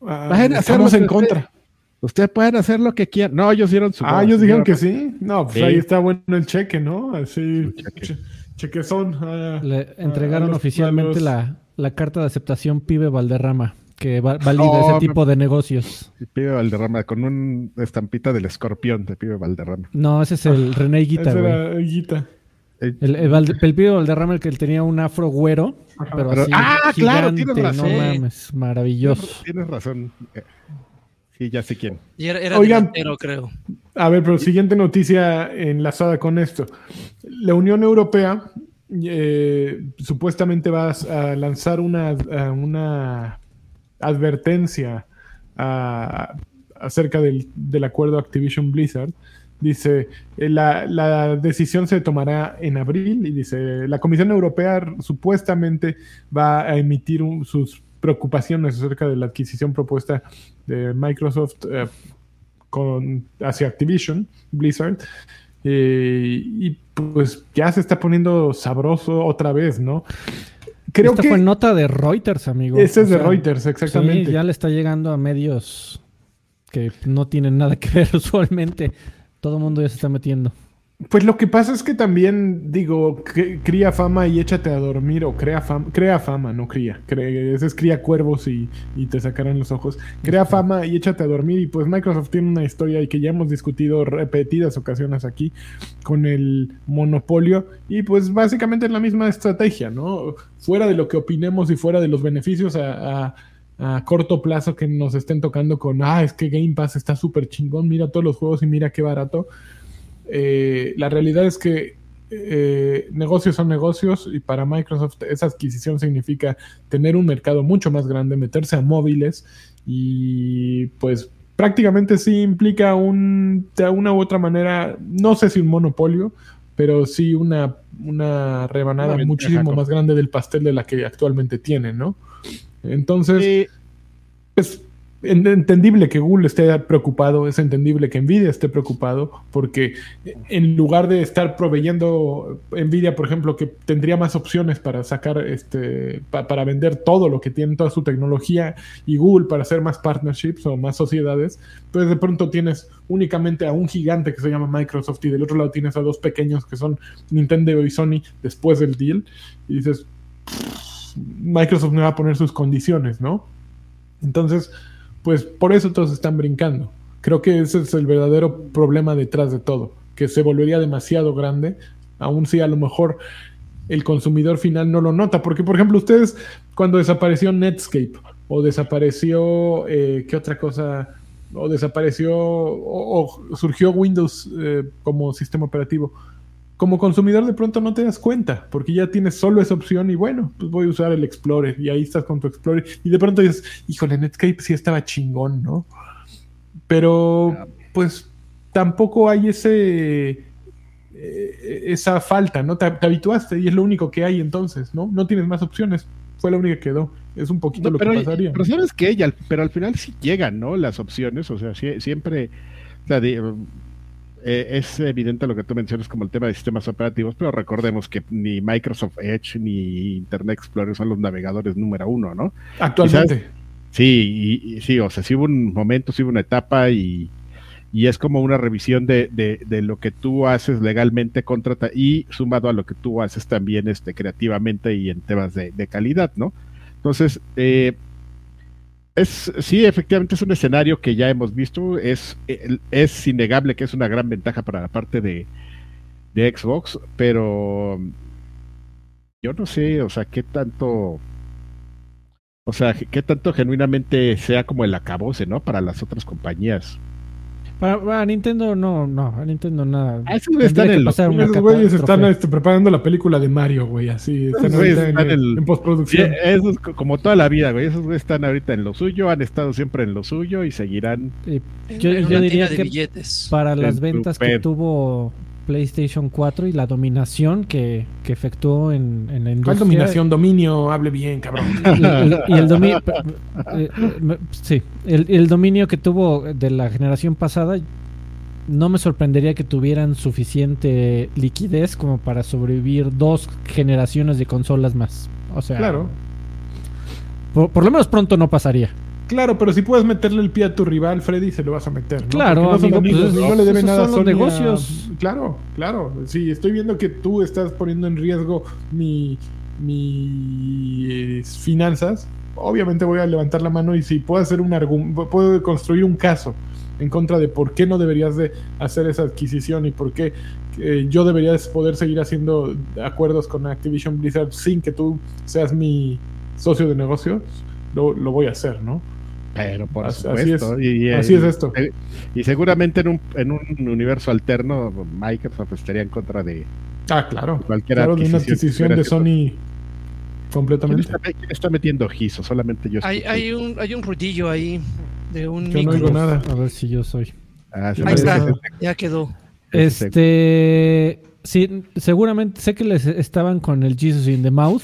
Ah, Vayan a hacer en contra. Ustedes pueden hacer lo que quieran. No, ellos dieron su. Ah, ellos dijeron que sí. No, pues Sí. ahí está bueno el cheque, ¿no? Así. cheque. che- chequezón. ah, Le entregaron a los- oficialmente a los- la, la carta de aceptación Pibe Valderrama, que va- valida Oh, ese tipo de negocios. Pibe Valderrama, con una estampita del escorpión de Pibe Valderrama. No, ese es el René Guita, Esa güey. Eh, El, el, Valde- el Pibe Valderrama, el que tenía un afro güero, Ajá. pero Pero- así ah, claro, gigante, tienes razón. no mames, maravilloso. Tienes razón. Eh, Sí, ya sé quién. Y era, era Oigan. delantero, creo. A ver, pero siguiente noticia enlazada con esto. La Unión Europea eh, supuestamente va a lanzar una, una advertencia a- acerca del, del acuerdo Activision Blizzard. Dice, eh, la, la decisión se tomará en abril y dice, la Comisión Europea supuestamente va a emitir un- sus preocupaciones acerca de la adquisición propuesta de Microsoft eh, con, hacia Activision, Blizzard. Eh, y pues ya se está poniendo sabroso otra vez, ¿no? Creo Esta que fue nota de Reuters, amigo. ese es O de Reuters, exactamente. Sí, ya le está llegando a medios que no tienen nada que ver usualmente. Todo el mundo ya se está metiendo. Pues lo que pasa es que también, digo, cría fama y échate a dormir, o crea fama, crea fama, no cría. Cre- ese es cría cuervos y, y te sacarán los ojos. Crea fama y échate a dormir. Y pues Microsoft tiene una historia y que ya hemos discutido repetidas ocasiones aquí con el monopolio. Y pues básicamente es la misma estrategia, ¿no? Fuera de lo que opinemos y fuera de los beneficios a, a- a corto plazo que nos estén tocando con, ah, es que Game Pass está súper chingón, mira todos los juegos y mira qué barato. Eh, la realidad es que eh, negocios son negocios y para Microsoft esa adquisición significa tener un mercado mucho más grande, meterse a móviles y pues prácticamente sí implica un, de una u otra manera, no sé si un monopolio, pero sí una, una rebanada muchísimo más grande del pastel de la que actualmente tienen, ¿no? Entonces, Sí, es en- entendible que Google esté preocupado, es entendible que Nvidia esté preocupado, porque en lugar de estar proveyendo Nvidia, por ejemplo, que tendría más opciones para sacar, este, pa- para vender todo lo que tiene, toda su tecnología, y Google para hacer más partnerships o más sociedades, entonces de pronto tienes únicamente a un gigante que se llama Microsoft y del otro lado tienes a dos pequeños que son Nintendo y Sony después del deal, y dices, Microsoft no va a poner sus condiciones, ¿no? Entonces, pues por eso todos están brincando. Creo que ese es el verdadero problema detrás de todo, que se volvería demasiado grande, aun si a lo mejor el consumidor final no lo nota, porque por ejemplo ustedes cuando desapareció Netscape o desapareció, eh, ¿qué otra cosa? O desapareció o, surgió Windows eh, como sistema operativo. Como consumidor de pronto no te das cuenta, porque ya tienes solo esa opción y bueno, pues voy a usar el Explorer y ahí estás con tu Explorer y de pronto dices, híjole, Netscape sí estaba chingón, ¿no? Pero pues tampoco hay ese eh, esa falta, ¿no? Te, te habituaste y es lo único que hay entonces, ¿no? No tienes más opciones, fue la única que quedó. Es un poquito No, lo pero, que pasaría. pero sabes que ella, pero al final sí llegan, ¿no? Las opciones, o sea, siempre, o sea, de- eh, es evidente lo que tú mencionas como el tema de sistemas operativos, pero recordemos que ni Microsoft Edge ni Internet Explorer son los navegadores número uno, ¿no? Actualmente. Sí, y, y sí, o sea, sí hubo un momento, sí hubo una etapa y, y es como una revisión de, de, de lo que tú haces legalmente contra ta- y sumado a lo que tú haces también este, creativamente y en temas de, de calidad, ¿no? Entonces, eh, es, sí, efectivamente es un escenario que ya hemos visto, es, es innegable que es una gran ventaja para la parte de, de Xbox, pero yo no sé, o sea, qué tanto... O sea, qué tanto genuinamente sea como el acabose, ¿no? Para las otras compañías. Para, para Nintendo no, no, a Nintendo nada. Ah, esos güeyes Tendría están que en lo- pasar una Esos güeyes están este, preparando la película de Mario, güey, así. Están ahorita en, están en- postproducción. esos co- como toda la vida, güey. Esos güeyes están ahorita en lo suyo, han estado siempre en lo suyo y seguirán. En- Yo- diría que billetes. para las El ventas que tuvo PlayStation 4 y la dominación que, que efectuó en, en la industria. ¿Cuál dominación? Dominio, hable bien, cabrón. Y, el dominio. sí, el, el dominio que tuvo de la generación pasada. No me sorprendería que tuvieran suficiente liquidez como para sobrevivir dos generaciones de consolas más. O sea, Claro. por, por lo menos pronto no pasaría. Claro, pero si puedes meterle el pie a tu rival, Freddy, se lo vas a meter. ¿no? Claro, Porque no son amigo, amigos, pues, no le deben esos nada son a- negocios. Claro, claro. Sí, estoy viendo que tú estás poniendo en riesgo mi, mis finanzas. Obviamente voy a levantar la mano y si puedo hacer un argumento, puedo construir un caso en contra de por qué no deberías de hacer esa adquisición y por qué eh, yo debería de poder seguir haciendo acuerdos con Activision Blizzard sin que tú seas mi socio de negocios, lo, lo voy a hacer, ¿no? Pero por Así- así supuesto. y, y- Así es esto. eh, Y seguramente en un, en un universo alterno, Microsoft estaría en contra de Ah, claro. cualquier Claro, de una adquisición. adquisición de Sony ¿Quién completamente. está, quién está metiendo gizo? Solamente yo Hay, hay un, hay un ruidillo ahí de un Yo no micro. oigo nada. A ver si yo soy. Ah, se Ahí está, ya quedó. Este. Sí, seguramente sé que les estaban con el Jesus in the Mouth.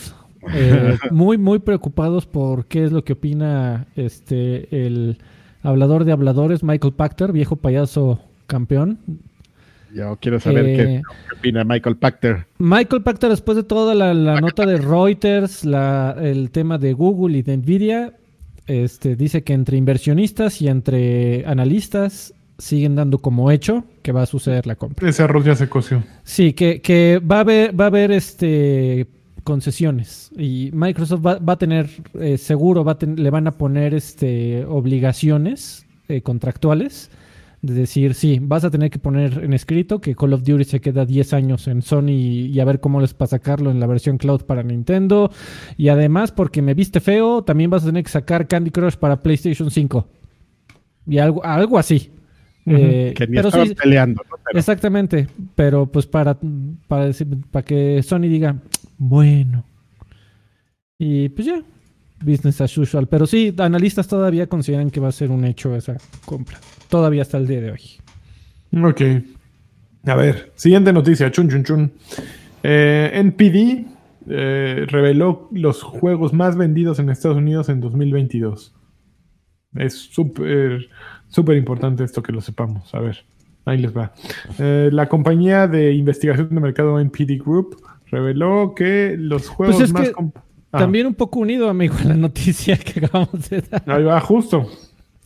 Eh, muy, muy preocupados por qué es lo que opina este el hablador de habladores, Michael Pachter, viejo payaso campeón. Yo quiero saber Eh, qué, qué opina Michael Pachter. Michael Pachter, después de toda la, la nota de Reuters, la- el tema de Google y de Nvidia, este, dice que entre inversionistas y entre analistas siguen dando como hecho que va a suceder la compra. Ese arroz ya se coció. Sí, que, que va a haber, va a haber este concesiones. Y Microsoft va, va a tener eh, seguro va a ten- le van a poner este obligaciones eh, contractuales de decir sí vas a tener que poner en escrito que Call of Duty se queda 10 años en Sony y, a ver cómo les para sacarlo en la versión cloud para Nintendo. Y además porque me viste feo también vas a tener que sacar Candy Crush para PlayStation 5 y algo algo así. Eh, Que ni pero sí, peleando, ¿no? Pero- Exactamente, pero pues para, para, decir- para que Sony diga, bueno. Y pues ya, business as usual. Pero sí, analistas todavía consideran que va a ser un hecho esa compra. Todavía hasta el día de hoy. Ok. A ver, siguiente noticia. Chun, chun, chun. Eh, NPD eh, reveló los juegos más vendidos en Estados Unidos en 2022. Es súper, súper importante esto que lo sepamos. A ver, ahí les va. Eh, la compañía de investigación de mercado NPD Group reveló que los juegos Pues es más... que Ah, También un poco unido, amigo, a la noticia que acabamos de dar. Ahí va, justo.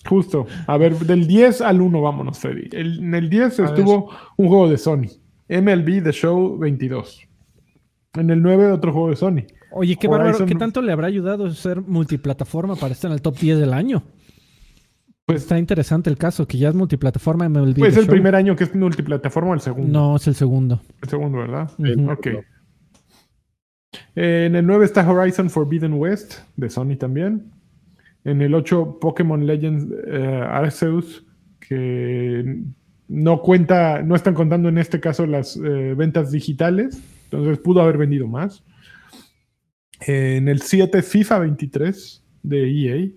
Justo. A ver, del 10 al 1, vámonos, Freddy. El- en el 10 A estuvo un juego de Sony. MLB The Show 22. En el 9, otro juego de Sony. Oye, qué Horizon- bárbaro, ¿qué tanto le habrá ayudado ser multiplataforma para estar en el top 10 del año? Pues, Está interesante el caso, que ya es multiplataforma MLB. pues The el Show. primer año que es multiplataforma o el segundo. No, es el segundo. El segundo, ¿verdad? Ujú. Ok. Eh, en el 9 está Horizon Forbidden West, de Sony también. En el 8, Pokémon Legends eh, Arceus, que no cuenta, no están contando en este caso las eh, ventas digitales, entonces pudo haber vendido más. En el 7, FIFA 23 de EA.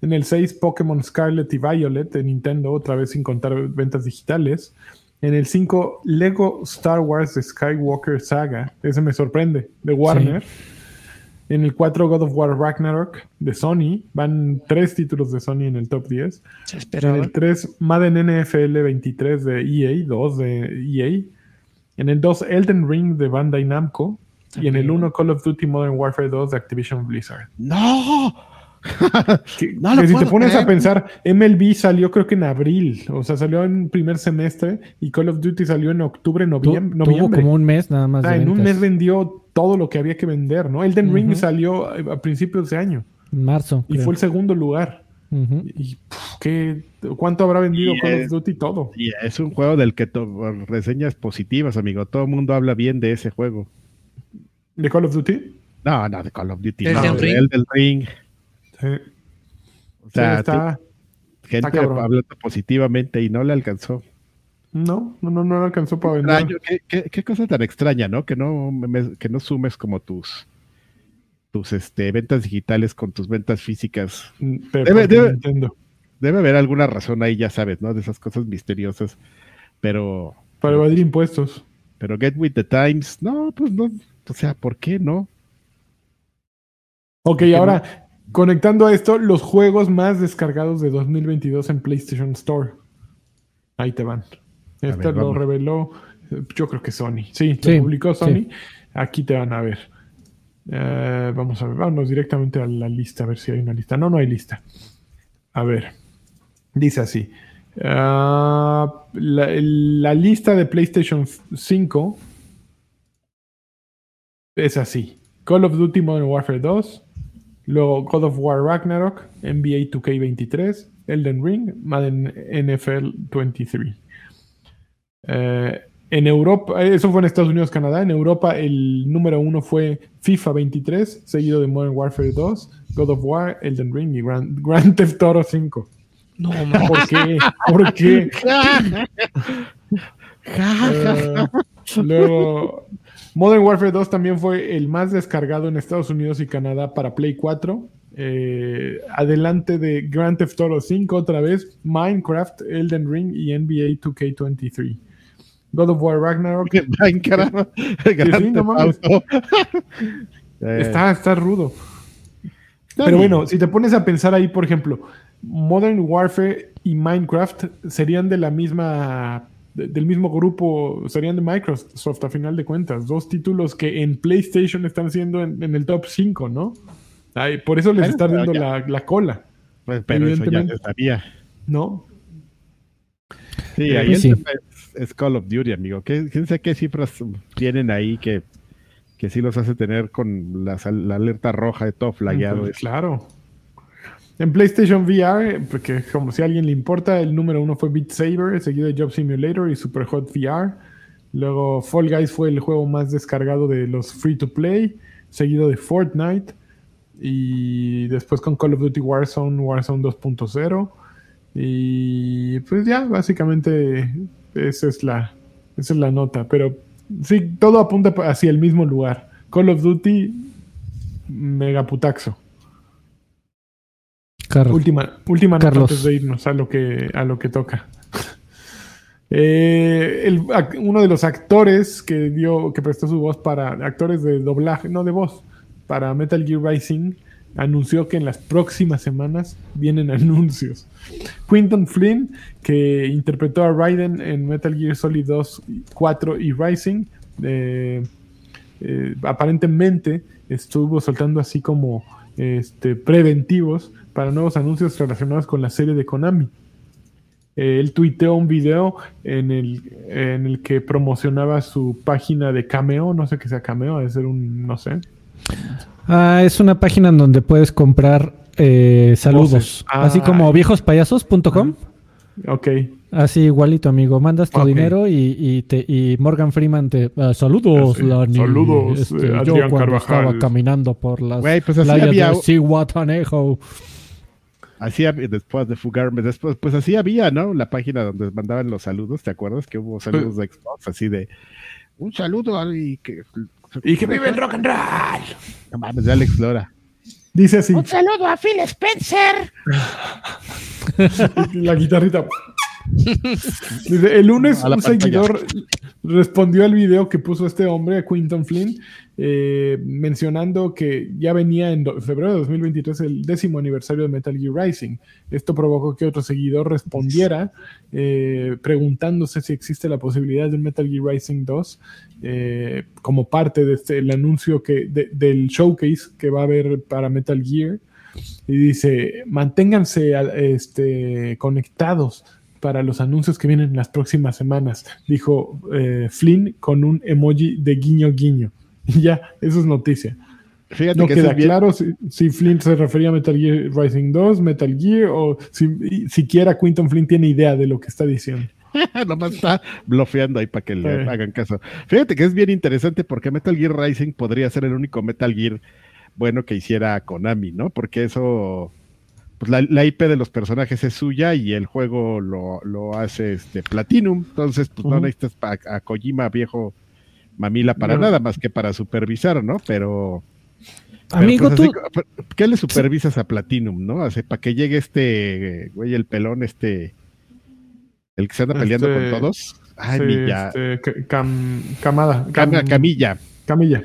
En el 6, Pokémon Scarlet y Violet de Nintendo, otra vez sin contar ventas digitales. En el 5, Lego Star Wars The Skywalker Saga. Ese me sorprende, de Warner. En el 4, God of War Ragnarok de Sony. Van tres títulos de Sony en el top 10. Se En el 3, Madden NFL 23 de EA, 2 de EA. En el 2, Elden Ring de Bandai Namco. Y en el 1, Call of Duty Modern Warfare 2 de Activision Blizzard. ¡No! Que, No lo que si te pones a pensar, MLB salió creo que en abril, o sea, salió en primer semestre y Call of Duty salió en octubre, Tu- noviem- tuvo noviembre. como un mes nada O más. sea, de en un mes vendió todo lo que había que vender, ¿no? Elden Ring salió a a principios de año En marzo. y creo. fue el segundo lugar. Y pff, ¿qué, ¿cuánto habrá vendido Y Call es- of Duty? Todo. Y es un juego del que reseñas positivas, amigo. Todo el mundo habla bien de ese juego. ¿De Call of Duty? No, no, de Call of Duty. ¿Elden no, de Ring? Elden Ring. Sí. O sea, Sí, está- gente cabrón. hablando positivamente y no le alcanzó. No, no, no, no alcanzó para vender. ¿Qué, qué, qué cosa tan extraña, ¿no? Que no, me- que no sumes como tus tus este, ventas digitales con tus ventas físicas. Mm, Pero Debe- porque debe-. Debe haber alguna razón ahí, ya sabes, ¿no? De esas cosas misteriosas. Pero, Para evadir impuestos. pero Get With The Times, no, pues no. O sea, ¿por qué no? Ok, ahora, conectando a esto, los juegos más descargados de 2022 en PlayStation Store. Ahí te van. Este ver, lo vamos. reveló, yo creo que Sony. Sí, Sí, lo publicó Sony. sí. Aquí te van a ver. Eh, vamos a ver, vámonos directamente a la lista, a ver si hay una lista. No, no hay lista. A ver, dice así. Ah, la lista de PlayStation 5 es así. Call of Duty Modern Warfare 2, luego God of War Ragnarok, NBA 2K23, Elden Ring, Madden NFL 23. Eh, en Europa, eso fue en Estados Unidos, Canadá. En Europa el número uno fue FIFA 23, seguido de Modern Warfare 2, God of War, Elden Ring y Grand, Grand Theft Auto 5. No, man. ¿Por qué? ¿Por qué? Eh, luego, Modern Warfare 2 también fue el más descargado en Estados Unidos y Canadá para Play 4. Eh, adelante de Grand Theft Auto 5 otra vez, Minecraft, Elden Ring y NBA 2K23. God of War Ragnarok Minecraft, Grand no mames. Está, está rudo. Pero bueno, si te pones a pensar ahí, por ejemplo, Modern Warfare y Minecraft serían de la misma de- del mismo grupo, serían de Microsoft a final de cuentas, dos títulos que en PlayStation están siendo en, en el top 5, ¿no? Ay, por eso les está dando la, la cola, Pues, pero eso ya se sabía. ¿no? Sí, Eh, ahí pues sí. es, es Call of Duty, amigo. ¿Qué, quién qué cifras tienen ahí que, que sí los hace tener con la, alerta roja de todo flagueado? Pues, claro. En PlayStation VR, porque como si a alguien le importa, el número uno fue Beat Saber, seguido de Job Simulator y Super Hot VR. Luego Fall Guys fue el juego más descargado de los free to play, seguido de Fortnite. Y después con Call of Duty Warzone, Warzone 2.0. Y pues ya, básicamente esa es la, esa es la nota. Pero sí, todo apunta hacia el mismo lugar. Call of Duty, megaputaxo. Carlos. Última, última nota Carlos. antes de irnos a lo que, a lo que toca. Eh, el uno de los actores que dio, que prestó su voz para actores de doblaje, no de voz, para Metal Gear Rising, anunció que en las próximas semanas vienen anuncios. Quinton Flynn, que interpretó a Raiden en Metal Gear Solid 2, 4 y Rising, eh, eh, aparentemente estuvo soltando así como este, preventivos para nuevos anuncios relacionados con la serie de Konami. Eh, él tuiteó un video en el, en el que promocionaba su página de Cameo, no sé qué sea Cameo, debe ser un, no sé. Ah, es una página en donde puedes comprar eh, saludos. Ah. Así como viejospayasos.com. Ok. Así igualito, amigo. Mandas tu dinero y, y te, y Morgan Freeman te... ah, saludos, Sí. Lani. Saludos, Este, eh, yo Adrián cuando Carvajal. estaba caminando por las Güey, pues así playas había- de. Así después de fugarme, después, pues así había, ¿no? La página donde mandaban los saludos, ¿te acuerdas? Que hubo saludos de Xbox, así de un saludo a y que, Y que vive el rock and roll. no mames, de Alex Lora. Dice así, Un saludo a Phil Spencer. la guitarrita. El lunes un seguidor respondió al video que puso este hombre, Quinton Flynn, eh, mencionando que ya venía en febrero de 2023 el décimo aniversario de Metal Gear Rising. Esto provocó que otro seguidor respondiera eh, preguntándose si existe la posibilidad de un Metal Gear Rising 2 eh, como parte de este, anuncio que, de- del showcase que va a haber para Metal Gear. Y dice, manténganse este, conectados para los anuncios que vienen en las próximas semanas, dijo eh, Flynn con un emoji de guiño guiño. Y ya, eso es noticia. Fíjate No que queda bien- claro si, si Flynn se refería a Metal Gear Rising 2, Metal Gear, o si siquiera Quinton Flynn tiene idea de lo que está diciendo. Nomás está blofeando ahí para que le Sí. hagan caso. Fíjate que es bien interesante porque Metal Gear Rising podría ser el único Metal Gear bueno que hiciera Konami, ¿no? Porque eso, pues la, la IP de los personajes es suya y el juego lo, lo hace este Platinum. Entonces, pues no necesitas pa- a, Kojima viejo mamila para No. nada más que para supervisar, ¿no? Pero. pero, Amigo, pues, tú... ¿Qué le supervisas a Platinum, no? Así, para que llegue este, güey, el pelón, este. El que se anda peleando Este, con todos. Ay, Sí, Milla. este, ca- cam- camada. Cam- cam- Camilla. Camilla.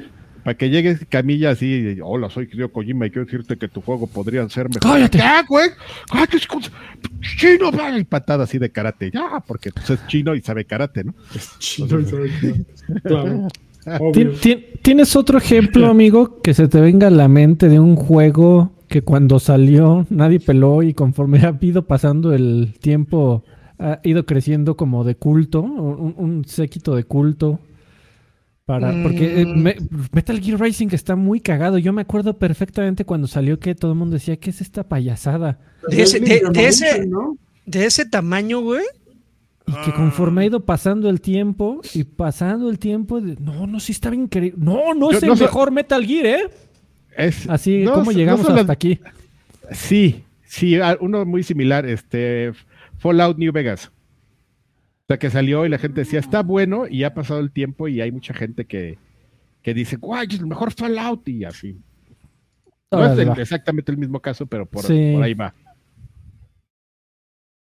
Para que llegue Camilla así, hola, soy Hideo Kojima y quiero decirte que tu juego podría ser mejor. ¡Cállate! ¡Ya, güey! ¡Cállate! es ¡Chino! Y patada así de karate. Ya, porque pues, es chino y sabe karate, ¿no? Chino y sabe que- Claro. Tien- Obvio. tien- ¿Tienes otro ejemplo, amigo, que se te venga a la mente de un juego que cuando salió nadie peló y conforme ha ido pasando el tiempo ha ido creciendo como de culto, un, un séquito de culto? Para, porque eh, Mm. Me- Metal Gear Racing está muy cagado. Yo me acuerdo perfectamente cuando salió que todo el mundo decía, ¿qué es esta payasada? De ese- de- de ese- ¿no? De ese tamaño, güey. Y que conforme ha ido pasando el tiempo y pasando el tiempo, de- no, no, sí estaba increíble. No, no es Yo- el mejor Metal Gear, ¿eh? Es, Así, no, ¿cómo no llegamos las- hasta aquí? Sí, sí, uno muy similar, este Fallout New Vegas. O sea, que salió y la gente decía, está bueno, y ha pasado el tiempo y hay mucha gente que, que dice, guay, es el mejor Fallout, y así. No es el- exactamente el mismo caso, pero por, Sí. por ahí va.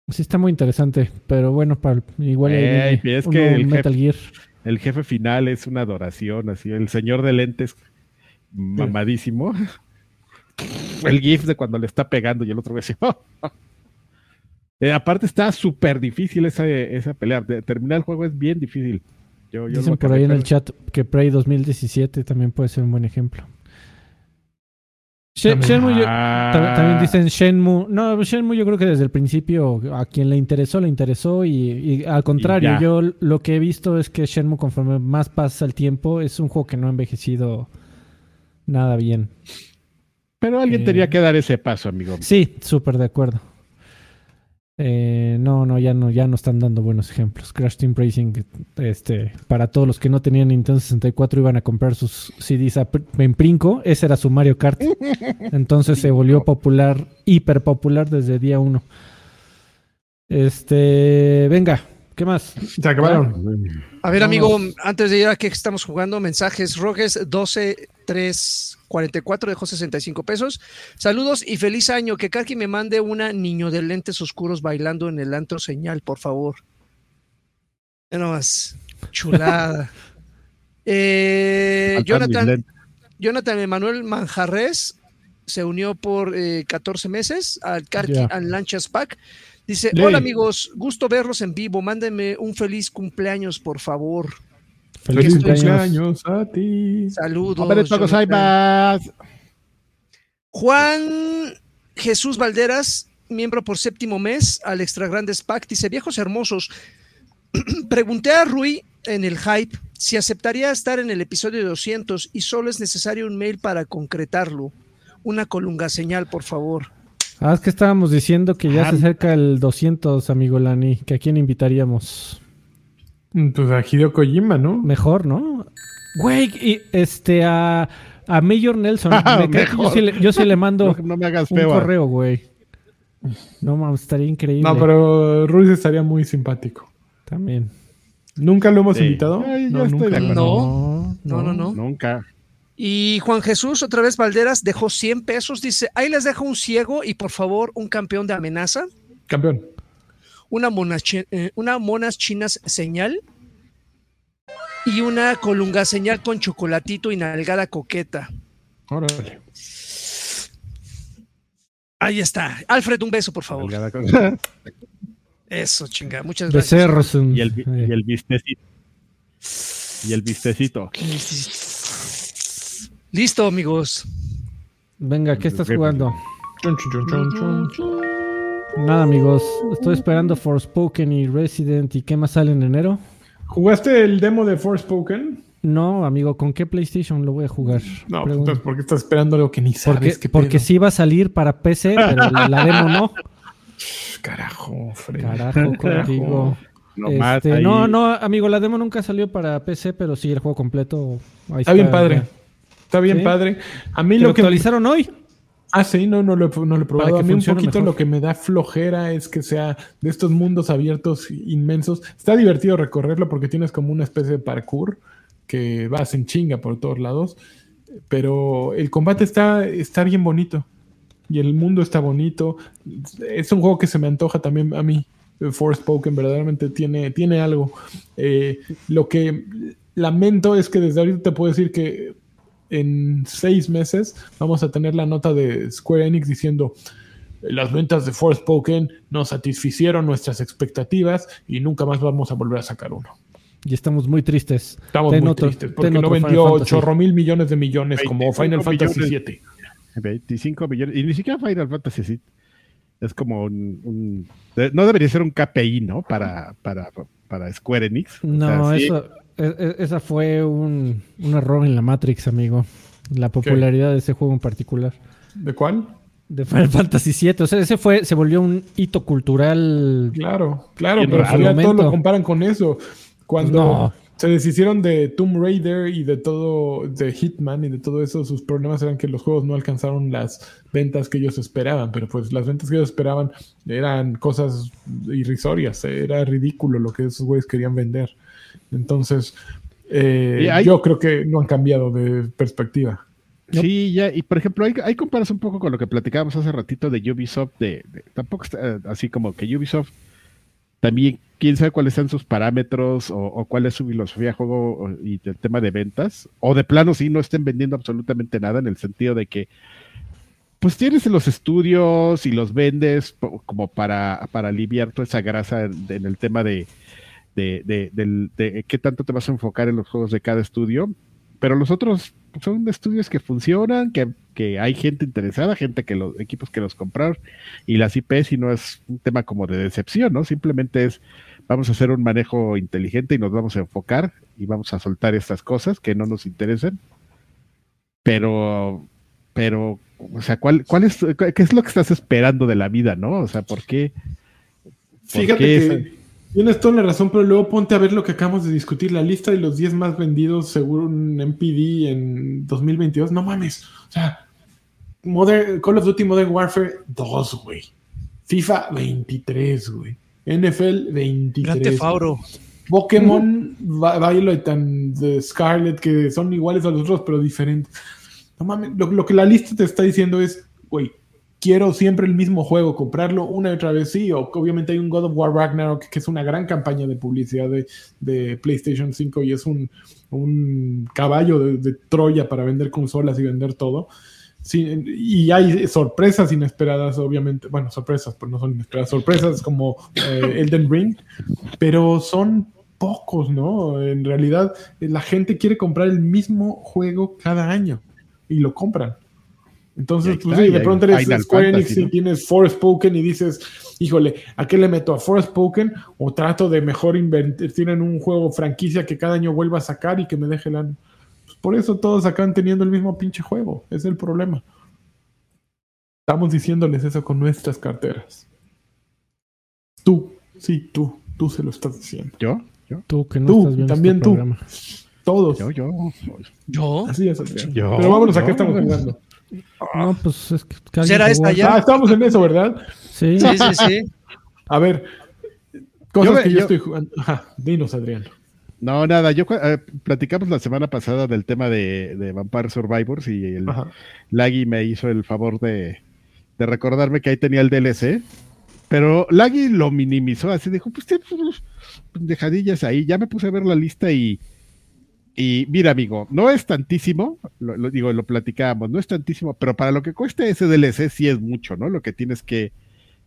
Sí, está muy interesante, pero bueno, para, igual Ey, es que el Metal Gear. El jefe final es una adoración, así, el señor de lentes mamadísimo. El gif de cuando le está pegando y el otro ve así. Eh, aparte está súper difícil esa, esa pelea. De- terminar el juego es bien difícil. Yo, Dicen por ahí en el chat que Prey 2017 también puede ser un buen ejemplo. También. Shenmue, yo- Ah. tam- también dicen Shenmue. No, Shenmue yo creo que desde el principio a quien le interesó, le interesó y, y al contrario, yo lo que he visto es que Shenmue conforme más pasa el tiempo es un juego que no ha envejecido nada bien. Pero alguien Eh. tenía que dar ese paso, amigo. Sí, súper de acuerdo. Eh, no, no, ya no, ya no están dando buenos ejemplos. Crash Team Racing, este, para todos los que no tenían Nintendo 64 iban a comprar sus CDs a en Princo, ese era su Mario Kart. Entonces se volvió popular, hiper popular desde día uno. Este, venga, ¿qué más? Se acabaron. A ver, amigo, antes de ir a qué estamos jugando, mensajes Roges 12 3 44 dejó 65 pesos. Saludos y feliz año. Que Karki me mande una niño de lentes oscuros bailando en el antro señal, por favor. Ya nomás, chulada. Eh, Jonathan. Jonathan Emanuel Manjarres se unió por eh, 14 meses al Karki Ya. and Lanchas Pack. Dice, hola amigos, gusto verlos en vivo. Mándenme un feliz cumpleaños, por favor. Feliz cumpleaños. cumpleaños a ti. Saludos. Juan Jesús Valderas, miembro por séptimo mes al Extra Grandes Pack, dice, viejos hermosos, pregunté a Rui en el hype si aceptaría estar en el episodio 200 y solo es necesario un mail para concretarlo. Una colunga señal, por favor. Ah, es que estábamos diciendo que ya Ah. se acerca el 200, amigo Lani, que a quién invitaríamos. Pues a Hideo Kojima, ¿no? Mejor, ¿no? Güey, y este a, a Mayor Nelson. Ah, me que yo, sí le, yo sí le mando No, no me hagas un feo. correo, güey. No mames, estaría increíble. No, pero Ruiz estaría muy simpático. También. ¿Nunca lo hemos Sí. invitado? Ay, yo no, estoy nunca. de acuerdo. No, no, no, no. Nunca. Y Juan Jesús, otra vez Valderas, dejó 100 pesos. Dice, ahí les dejo un ciego y por favor un campeón de amenaza. Campeón. una monas, chi- eh, una monas chinas señal y una colunga señal con chocolatito y nalgada coqueta. Órale. Ahí está. Alfred, un beso, por favor. Eso, chinga. Muchas gracias. Becerros. y, el, eh. y el vistecito. Y el vistecito. Listo, amigos. Venga, ¿qué estás jugando? Chun, chun, chun, chun, chun. Nada, amigos. Estoy esperando Forspoken y Resident. ¿Y qué más sale en enero? ¿Jugaste el demo de Forspoken? No, amigo, ¿con qué PlayStation lo voy a jugar? No, pues, Pregunto. entonces, ¿por qué estás esperando algo que ni sabes? porque qué porque sí va a salir para PC, pero la, la demo no. Carajo, Freddy. Carajo, contigo. Nomás Este, no, no, amigo, la demo nunca salió para PC, pero sí, el juego completo. ahí Está bien padre. Está bien Sí. padre. A mí ¿Y lo lo que... actualizaron hoy? Ah, sí, no, no lo, he- no lo he probado. que A mí un poquito mejor. lo que me da flojera es que sea de estos mundos abiertos inmensos. Está divertido recorrerlo porque tienes como una especie de parkour que vas en chinga por todos lados. Pero el combate está, está bien bonito. Y el mundo está bonito. Es un juego que se me antoja también a mí. Forspoken verdaderamente tiene, tiene algo. Eh, lo que lamento es que desde ahorita te puedo decir que en seis meses vamos a tener la nota de Square Enix diciendo las ventas de Forspoken no satisficieron nuestras expectativas y nunca más vamos a volver a sacar uno. Y estamos muy tristes. Estamos Ten muy otro- tristes porque no vendió chorro mil millones de millones como 25 Final Fantasy. VII. 25 millones. Y ni siquiera Final Fantasy sí. Es como un, No debería ser un KPI, ¿no? Para, para, para Square Enix. O No, sea, sí, eso, esa fue un, un error en la Matrix, amigo. La popularidad de ese juego en particular. ¿De cuál? De Final Fantasy VII. O sea, ese fue, se volvió un hito cultural. Claro, claro, pero ya Momento. todos lo comparan con eso. Cuando No. se deshicieron de Tomb Raider y de todo, de Hitman y de todo eso, sus problemas eran que los juegos no alcanzaron las ventas que ellos esperaban, pero pues las ventas que ellos esperaban eran cosas irrisorias, era ridículo lo que esos güeyes querían vender. Entonces, eh, hay- yo creo que no han cambiado de perspectiva. Sí, ya, y por ejemplo, ahí, ahí comparas un poco con lo que platicábamos hace ratito de Ubisoft, de, de- tampoco está eh, así como que Ubisoft también, quién sabe cuáles sean sus parámetros o, o cuál es su filosofía de juego o- y el tema de ventas, o de plano sí no estén vendiendo absolutamente nada en el sentido de que pues tienes los estudios y los vendes como para, para aliviar toda esa grasa en, en el tema de, de, de- del- de qué tanto te vas a enfocar en los juegos de cada estudio, pero los otros son estudios que funcionan, que, que hay gente interesada, gente que los equipos que los compraron y las IPs y no es un tema como de decepción, ¿no? Simplemente es vamos a hacer un manejo inteligente y nos vamos a enfocar y vamos a soltar estas cosas que no nos interesen. Pero, pero, o sea, ¿cuál, cuál es, qué es lo que estás esperando de la vida, no? O sea, ¿por qué? por Fíjate qué que. Tienes toda la razón, pero luego ponte a ver lo que acabamos de discutir, la lista de los 10 más vendidos según MPD en 2022. No mames, o sea, Modern, Call of Duty Modern Warfare 2, güey. FIFA 23, güey. NFL 23. Fauro. Pokémon Violet and Scarlet, que son iguales a los otros, pero diferentes. No mames, lo, lo, que la lista te está diciendo es, güey, quiero siempre el mismo juego, comprarlo una y otra vez, sí, o obviamente hay un God of War Ragnarok, que es una gran campaña de publicidad de, de PlayStation 5 y es un, un caballo de, Troya para vender consolas y vender todo. Sí, y hay sorpresas inesperadas, obviamente. Bueno, sorpresas, pues no son inesperadas. Sorpresas como eh, Elden Ring, pero son pocos, ¿no? En realidad, la gente quiere comprar el mismo juego cada año y lo compran. Entonces, pues, sí, de pronto eres Square Enix ¿no? y tienes Forspoken y dices, híjole, ¿a qué le meto? ¿A Forspoken? ¿O trato de mejor invertir en un juego franquicia que cada año vuelva a sacar y que me deje el año? Por eso todos acaban teniendo el mismo pinche juego. Es el problema. Estamos diciéndoles eso con nuestras carteras. Tú, sí, tú, tú se lo estás diciendo. ¿Yo? ¿Yo? Tú, que no tú, estás viendo también este tú. programa. Todos. Yo, yo. ¿Yo? Así es. Yo, Pero vámonos, ¿a qué estamos jugando? No, pues es que. ¿Será esta ya? Ah, estamos en eso, ¿verdad? Sí. Sí, sí, sí. A ver. Cosas Yo- que yo, yo- estoy jugando. Ajá, dinos, Adrián. No, nada, yo eh, platicamos la semana pasada del tema de, de Vampire Survivors y el Ajá. Laggy me hizo el favor de, de recordarme que ahí tenía el DLC, pero Laggy lo minimizó, así dijo, pues tiene unos pendejadillas ahí, ya me puse a ver la lista y, y mira amigo, no es tantísimo, lo, lo digo, lo platicábamos, no es tantísimo, pero para lo que cuesta ese DLC sí es mucho, ¿no? Lo que tienes que,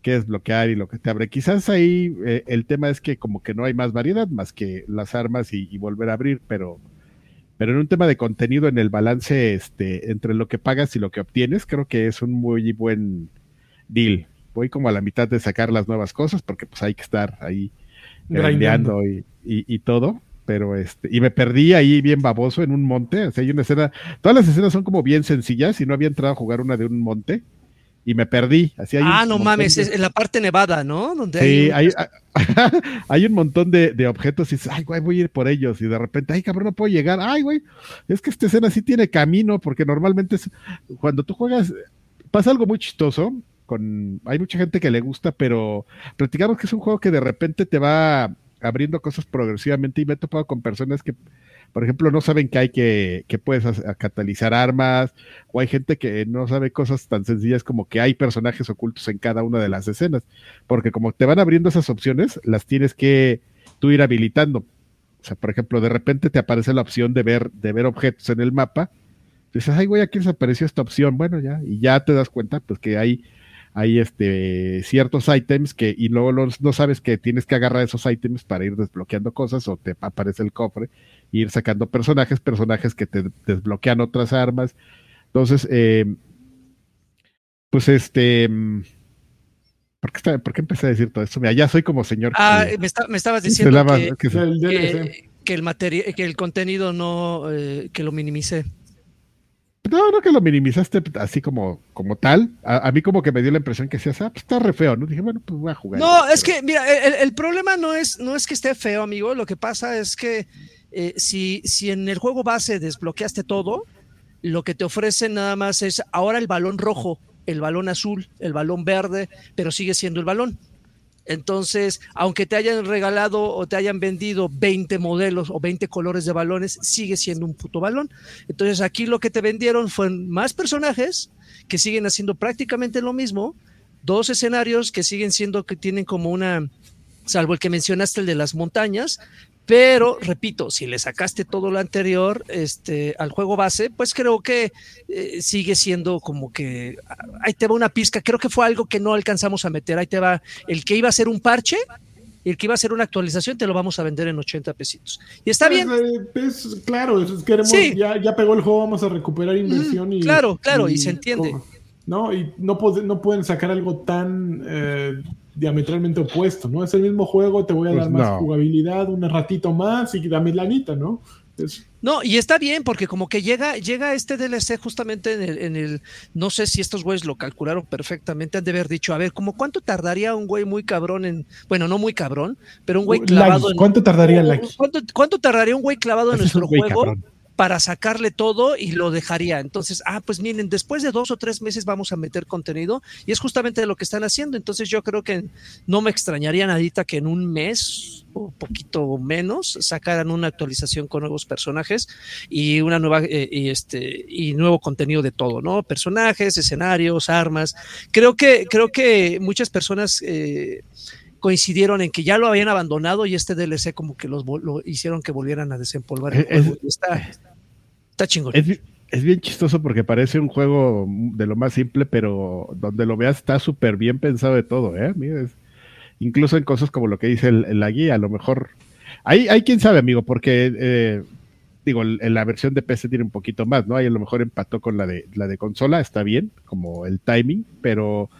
que desbloquear y lo que te abre. Quizás ahí eh, el tema es que como que no hay más variedad más que las armas y, y volver a abrir, pero, pero en un tema de contenido, en el balance este, entre lo que pagas y lo que obtienes, creo que es un muy buen deal. Voy como a la mitad de sacar las nuevas cosas porque pues hay que estar ahí y, y, y todo. Pero este, y me perdí ahí bien baboso en un monte. O sea, hay una escena, todas las escenas son como bien sencillas y no había entrado a jugar una de un monte y me perdí. Así hay Ah, un no mames, de- es en la parte nevada, ¿no? Donde Sí, hay, hay, hay un montón de, de objetos y dices, ay, güey, voy a ir por ellos. Y de repente, ay, cabrón, no puedo llegar. Ay, güey, es que esta escena sí tiene camino, porque normalmente es, cuando tú juegas, pasa algo muy chistoso. Con, hay mucha gente que le gusta, pero platicamos que es un juego que de repente te va abriendo cosas progresivamente y me he topado con personas que, por ejemplo, no saben que hay que, que puedes catalizar armas, o hay gente que no sabe cosas tan sencillas como que hay personajes ocultos en cada una de las escenas, porque como te van abriendo esas opciones, las tienes que tú ir habilitando. O sea, por ejemplo, de repente te aparece la opción de ver, de ver objetos en el mapa. Dices, ay, güey, aquí les apareció esta opción. Bueno, ya, y ya te das cuenta, pues que hay, hay este, ciertos ítems que, y luego los- no sabes que tienes que agarrar esos ítems para ir desbloqueando cosas, o te aparece el cofre, e ir sacando personajes, personajes que te desbloquean otras armas. Entonces, eh, pues este. mm, ¿Por qué, está- por qué empecé a decir todo esto? Mira, ya soy como señor. Ah, que- me, está- me estabas diciendo que, El que, que el material, que el contenido no, eh, que lo minimice. No, no que lo minimizaste así como, como tal. A, mí como que me dio la impresión que decías, ah, pues está re feo, ¿no? Dije, bueno, pues voy a jugar. No, es que, mira, el, el problema no es, no es que esté feo, amigo. Lo que pasa es que eh, si, si en el juego base desbloqueaste todo, lo que te ofrecen nada más es ahora el balón rojo, el balón azul, el balón verde, pero sigue siendo el balón. Entonces, aunque te hayan regalado o te hayan vendido 20 modelos o 20 colores de balones, sigue siendo un puto balón. Entonces, aquí lo que te vendieron fueron más personajes que siguen haciendo prácticamente lo mismo, dos escenarios que siguen siendo que tienen como una, salvo el que mencionaste, el de las montañas, pero repito, si le sacaste todo lo anterior este, al juego base, pues creo que eh, sigue siendo como que ahí te va una pizca. Creo que fue algo que no alcanzamos a meter. Ahí te va el que iba a ser un parche, el que iba a ser una actualización te lo vamos a vender en 80 pesitos. Y está Pues, bien. eh, pues, claro, es- queremos, Sí. ya, ya pegó el juego, vamos a recuperar inversión y. claro, claro, y se entiende. No, y no, no pueden sacar algo tan eh, diametralmente opuesto, ¿no? Es el mismo juego, te voy a Pues dar más no. jugabilidad, un ratito más y dame lanita, ¿no? Es- No, y está bien, porque como que llega, llega este DLC justamente en el, en el, no sé si estos güeyes lo calcularon perfectamente, han de haber dicho, a ver, como cuánto tardaría un güey muy cabrón en, bueno, no muy cabrón, pero un güey Laggy, clavado en. ¿Cuánto tardaría Laggy? ¿Cuánto, cuánto tardaría un güey clavado en nuestro juego cabrón. Para sacarle todo y lo dejaría? Entonces, ah, pues miren, después de dos o tres meses vamos a meter contenido y es justamente lo que están haciendo. Entonces, yo creo que no me extrañaría nadita que en un mes o poquito menos sacaran una actualización con nuevos personajes y una nueva eh, y este y nuevo contenido de todo, ¿no? Personajes, escenarios, armas. Creo que creo que muchas personas eh, coincidieron en que ya lo habían abandonado y este DLC como que los lo hicieron que volvieran a desempolvar el Es- es- juego. Está, está chingón. Es, bi- es bien chistoso porque parece un juego de lo más simple, pero donde lo veas está súper bien pensado de todo, ¿eh? Mira, incluso en cosas como lo que dice el- la guía, a lo mejor... Hay, hay quien sabe, amigo, porque eh, digo, en la versión de PC tiene un poquito más, ¿no? Ahí a lo mejor empató con la de la de consola, está bien, como el timing, pero,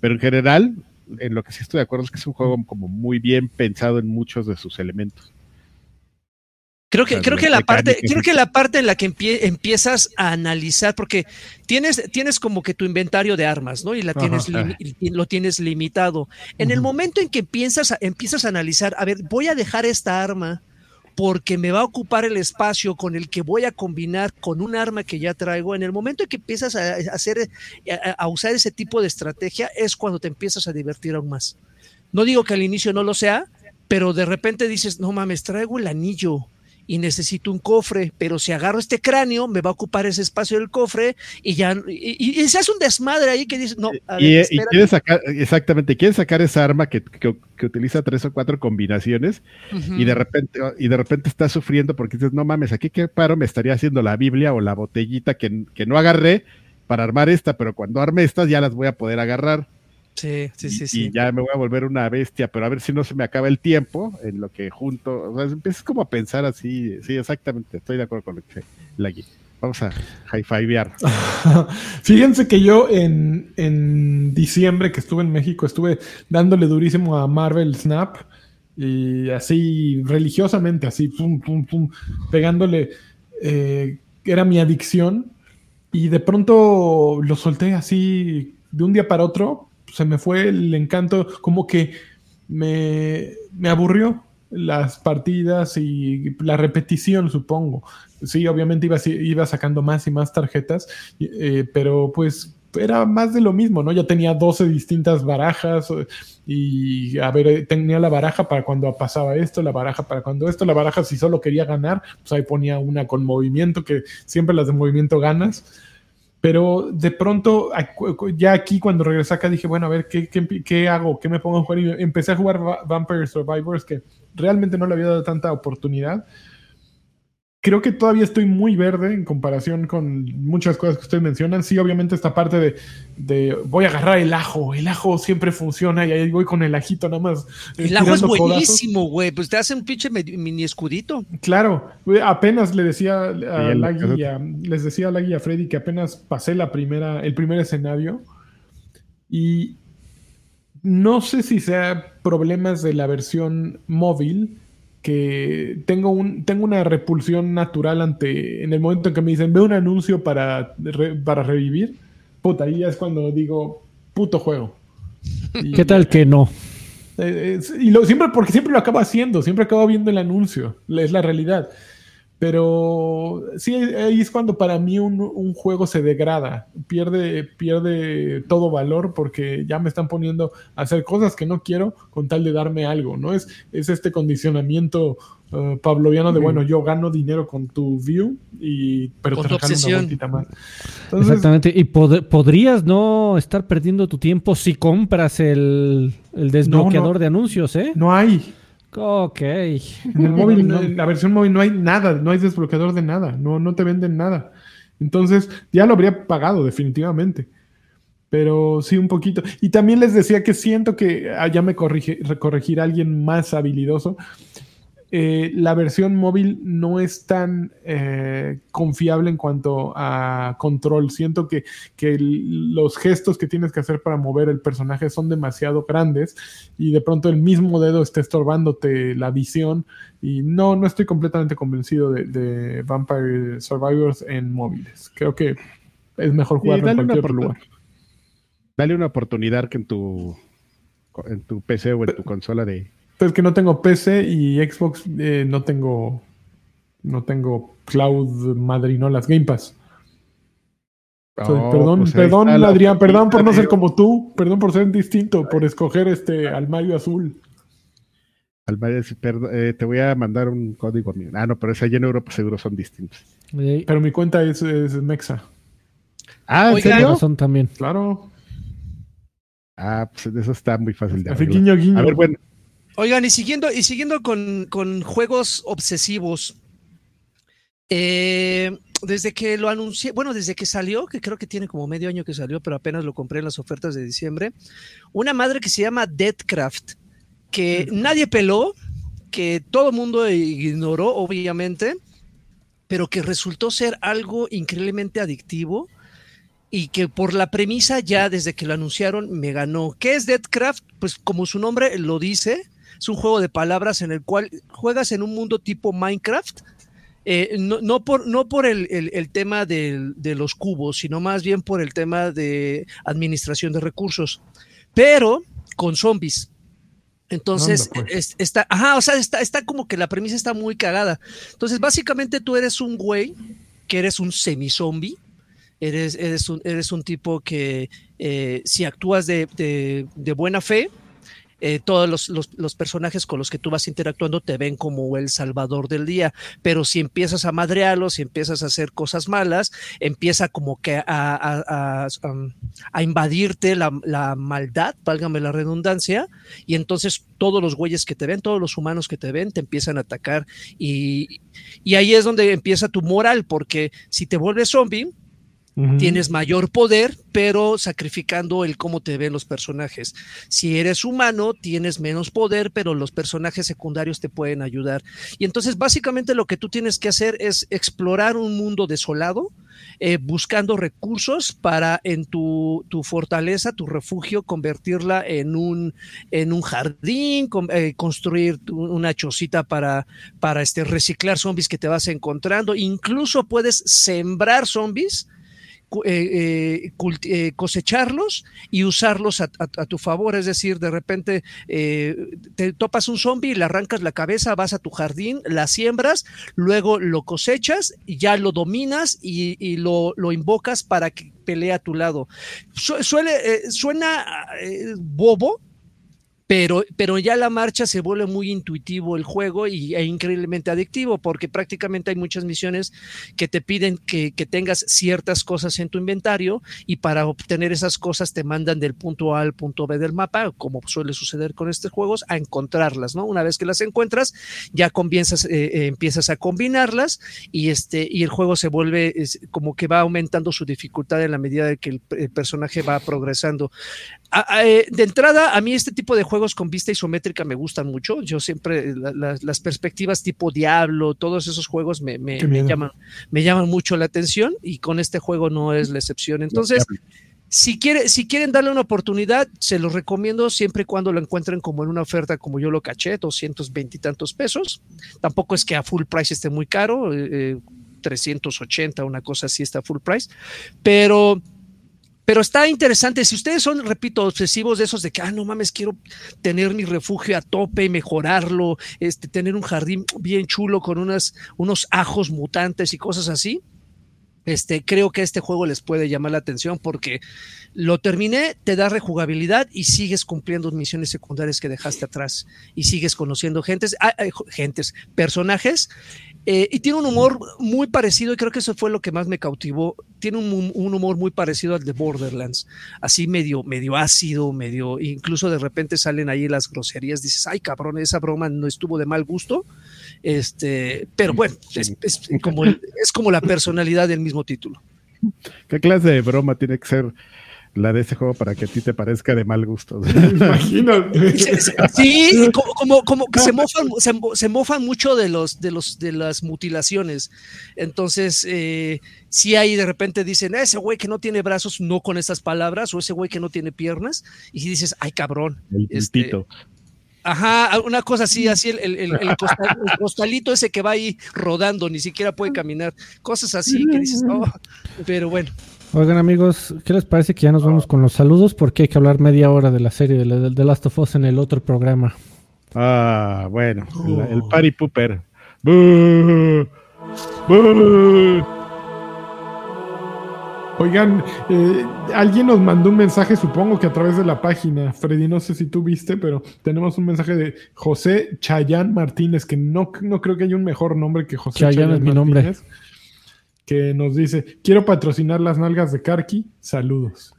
pero en general, en lo que sí estoy de acuerdo es que es un juego como muy bien pensado en muchos de sus elementos. Creo que, creo que la parte, creo que la parte en la que empie- empiezas a analizar, porque tienes, tienes como que tu inventario de armas, ¿no? Y la tienes lo tienes limitado. En el momento en que piensas, a- empiezas a analizar, a ver, voy a dejar esta arma porque me va a ocupar el espacio con el que voy a combinar con un arma que ya traigo. En el momento en que empiezas a, a hacer, a, a usar ese tipo de estrategia, es cuando te empiezas a divertir aún más. No digo que al inicio no lo sea, pero de repente dices, no mames, traigo el anillo y necesito un cofre, pero si agarro este cráneo, me va a ocupar ese espacio del cofre y ya, y, y- se hace un desmadre ahí que dices, no, a ver, y, y espérate. quiere sacar, exactamente, quiere sacar esa arma que, que- que utiliza tres o cuatro combinaciones y de repente, y de repente está sufriendo porque dices, no mames, aquí qué paro me estaría haciendo la Biblia o la botellita que, que no agarré para armar esta, pero cuando arme estas ya las voy a poder agarrar. Sí, sí, y, sí, y sí. ya me voy a volver una bestia, pero a ver si no se me acaba el tiempo en lo que junto, o sea, empiezas como a pensar así, sí, exactamente, estoy de acuerdo con lo que dice Lagui. Vamos a high-fivear. Fíjense que yo en, en diciembre que estuve en México estuve dándole durísimo a Marvel Snap y así religiosamente, así, pum, pum, pum, pegándole. eh, era mi adicción y de pronto lo solté así de un día para otro. Se me fue el encanto, como que me, me aburrió las partidas y la repetición, supongo. Sí, obviamente iba, iba sacando más y más tarjetas, eh, pero pues era más de lo mismo, ¿no? Ya tenía 12 distintas barajas y a ver, tenía la baraja para cuando pasaba esto, la baraja para cuando esto, la baraja si solo quería ganar, pues ahí ponía una con movimiento, que siempre las de movimiento ganas. Pero de pronto, ya aquí cuando regresé acá dije, bueno, a ver, ¿qué, qué, hago? ¿Qué me pongo a jugar? Y empecé a jugar Vampire Survivors, que realmente no le había dado tanta oportunidad. Creo que todavía estoy muy verde en comparación con muchas cosas que ustedes mencionan. Sí, obviamente esta parte de, de voy a agarrar el ajo. El ajo siempre funciona y ahí voy con el ajito nada más. El ajo es buenísimo, güey. Pues te hace un pinche mini escudito. Claro, apenas le decía a la guía, les decía a la guía Freddy que apenas pasé la primera, el primer escenario y no sé si sea problemas de la versión móvil que tengo, un, tengo una repulsión natural ante, en el momento en que me dicen, ve un anuncio para, re, para revivir, puta, ahí es cuando digo, puto juego. Y, ¿Qué tal que no? Eh, y lo, siempre, porque siempre lo acabo haciendo, siempre acabo viendo el anuncio, es la realidad. Pero sí, ahí es cuando para mí un, un, juego se degrada, pierde, pierde todo valor porque ya me están poniendo a hacer cosas que no quiero con tal de darme algo, ¿no? Es, es este condicionamiento uh, pavloviano de, mm. bueno, yo gano dinero con tu view, y, pero con te tu obsesión. una más. Entonces, Exactamente, y pod podrías no estar perdiendo tu tiempo si compras el, el desbloqueador no, no, de anuncios, ¿eh? No hay. Ok. En el móvil, no, en la versión móvil no hay nada, no hay desbloqueador de nada, no, no te venden nada. Entonces, ya lo habría pagado definitivamente. Pero sí, un poquito. Y también les decía que siento que ah, ya me corrige, corregirá alguien más habilidoso. Eh, la versión móvil no es tan eh, confiable en cuanto a control. Siento que, que el- los gestos que tienes que hacer para mover el personaje son demasiado grandes y de pronto el mismo dedo está estorbándote la visión. Y no, no estoy completamente convencido de, de Vampire Survivors en móviles. Creo que es mejor Sí, jugarlo en cualquier oportun- lugar. dale una oportunidad que en tu, en tu PC o en tu consola de... Pues que no tengo PC y Xbox eh, no tengo no tengo cloud madrinolas Game Pass. Oh, perdón, pues perdón, Adrián, perdón por no ser como tú, perdón por ser distinto, por escoger este al Mario Azul. Alvarez, perd- eh, te voy a mandar un código mío. Ah, no, pero ese allá en Europa seguro son distintos. Pero mi cuenta es, es Mexa. Ah, ¿en serio? razón también. Claro. Ah, pues eso está muy fácil de Así guiño. A ver, bueno, Oigan, y siguiendo, y siguiendo con, con juegos obsesivos, eh, desde que lo anuncié, bueno, desde que salió, que creo que tiene como medio año que salió, pero apenas lo compré en las ofertas de diciembre, una madre que se llama Deadcraft, que nadie peló, que todo el mundo ignoró, obviamente, pero que resultó ser algo increíblemente adictivo y que por la premisa ya desde que lo anunciaron me ganó. ¿Qué es Deadcraft? Pues como su nombre lo dice, es un juego de palabras en el cual juegas en un mundo tipo Minecraft. eh, no, no por, no por el, el- el tema del- de los cubos, sino más bien por el tema de administración de recursos, pero con zombies. Entonces, Anda, pues. es- está, ajá, o sea, está, está como que la premisa está muy cagada. Entonces, básicamente tú eres un güey que eres un semi-zombie, eres, eres, un, eres un tipo que eh, si actúas de, de- de buena fe, eh, todos los, los- personajes con los que tú vas interactuando te ven como el salvador del día, pero si empiezas a madrearlos, si empiezas a hacer cosas malas, empieza como que a, a invadirte la, la maldad, válgame la redundancia, y entonces todos los güeyes que te ven, todos los humanos que te ven, te empiezan a atacar y, y ahí es donde empieza tu moral, porque si te vuelves zombie, Tienes mayor poder, pero sacrificando el cómo te ven los personajes. Si eres humano, tienes menos poder, pero los personajes secundarios te pueden ayudar. Y entonces, básicamente, lo que tú tienes que hacer es explorar un mundo desolado, eh, buscando recursos para en tu, tu fortaleza, tu refugio, convertirla en un, en un jardín, eh, construir una chocita para, para este, reciclar zombies que te vas encontrando. Incluso puedes sembrar zombies eh, eh, eh, cosecharlos y usarlos a, tu favor. Es decir, de repente te topas un zombie, le arrancas la cabeza, vas a tu jardín, la siembras, luego lo cosechas ya lo dominas y, lo, invocas para que pelee a tu lado. Suena bobo, pero, pero ya la marcha se vuelve muy intuitivo el juego y, e increíblemente adictivo, porque prácticamente hay muchas misiones que te piden que, tengas ciertas cosas en tu inventario y para obtener esas cosas te mandan del punto A al punto B del mapa, como suele suceder con estos juegos, a encontrarlas, ¿no? Una vez que las encuentras, ya comienzas, eh, eh, empiezas a combinarlas y, este, y el juego se vuelve como que va aumentando su dificultad en la medida de que el personaje va progresando. A- a- eh, de entrada, a mí este tipo de juegos con vista isométrica me gustan mucho. Yo siempre, la- la- las perspectivas tipo Diablo, todos esos juegos me, llaman, me llaman mucho la atención y con este juego no es la excepción. Entonces, si, quiere, si quieren darle una oportunidad, se los recomiendo siempre y cuando lo encuentren como en una oferta como yo lo caché, 220 y tantos pesos. Tampoco es que a full price esté muy caro, eh, eh, 380, una cosa así está full price, pero... Pero está interesante. Si ustedes son, repito, obsesivos de esos de que, ah, no mames, quiero tener mi refugio a tope, mejorarlo, este, tener un jardín bien chulo con unas, unos ajos mutantes y cosas así, este, creo que este juego les puede llamar la atención porque lo terminé, te da rejugabilidad y sigues cumpliendo misiones secundarias que dejaste atrás y sigues conociendo gentes, ah, eh, gentes, personajes. Eh, y tiene un humor muy parecido, y creo que eso fue lo que más me cautivó. Tiene un, un humor muy parecido al de Borderlands, así medio, medio ácido, medio, incluso de repente salen ahí las groserías, dices, ay cabrón, esa broma no estuvo de mal gusto. Este, pero bueno, es, es como, es como la personalidad del mismo título. ¿Qué clase de broma tiene que ser la de ese juego para que a ti te parezca de mal gusto. Imagínate. Sí, como, como, como que se mofan, se, se mofan mucho de los, de los, de las mutilaciones. Entonces, eh, si ahí de repente dicen, ese güey que no tiene brazos, no con esas palabras, o ese güey que no tiene piernas, y dices, ay cabrón. El este. Ajá, una cosa así, así el, el, el, el costal- el costalito ese que va ahí rodando, ni siquiera puede caminar, cosas así que dices, oh, pero bueno, Oigan amigos, ¿qué les parece que ya nos vamos con los saludos? Porque hay que hablar media hora de la serie de, The Last of Us en el otro programa. Ah, bueno, la- el party pooper. ¡Bú! ¡Bú! Oigan, eh, alguien nos mandó un mensaje, supongo que a través de la página. Freddy, no sé si tú viste, pero tenemos un mensaje de José Chayán Martínez, que no, no creo que haya un mejor nombre que José Chayán Chayán es mi nombre. Que nos dice: Quiero patrocinar las nalgas de Karki. Saludos.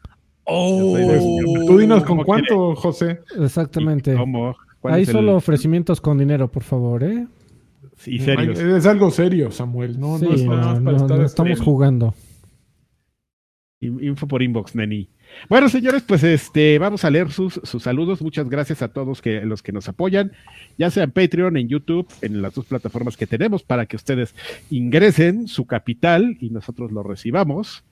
oh, Pues, tú dinos con ¿Cómo cuánto, José. Exactamente. ¿Cómo? ¿Cuál Hay es el- solo ofrecimientos con dinero, por favor, ¿eh? Serios. Ay, Es algo serio, Samuel. No, Sí, no es no, para no, estar no estamos este- jugando. In- Info por inbox, Neni. Bueno, señores, pues este, vamos a leer sus, sus saludos. Muchas gracias a todos que, los que nos apoyan, ya sea en Patreon, en YouTube, en las dos plataformas que tenemos, para que ustedes ingresen su capital y nosotros lo recibamos.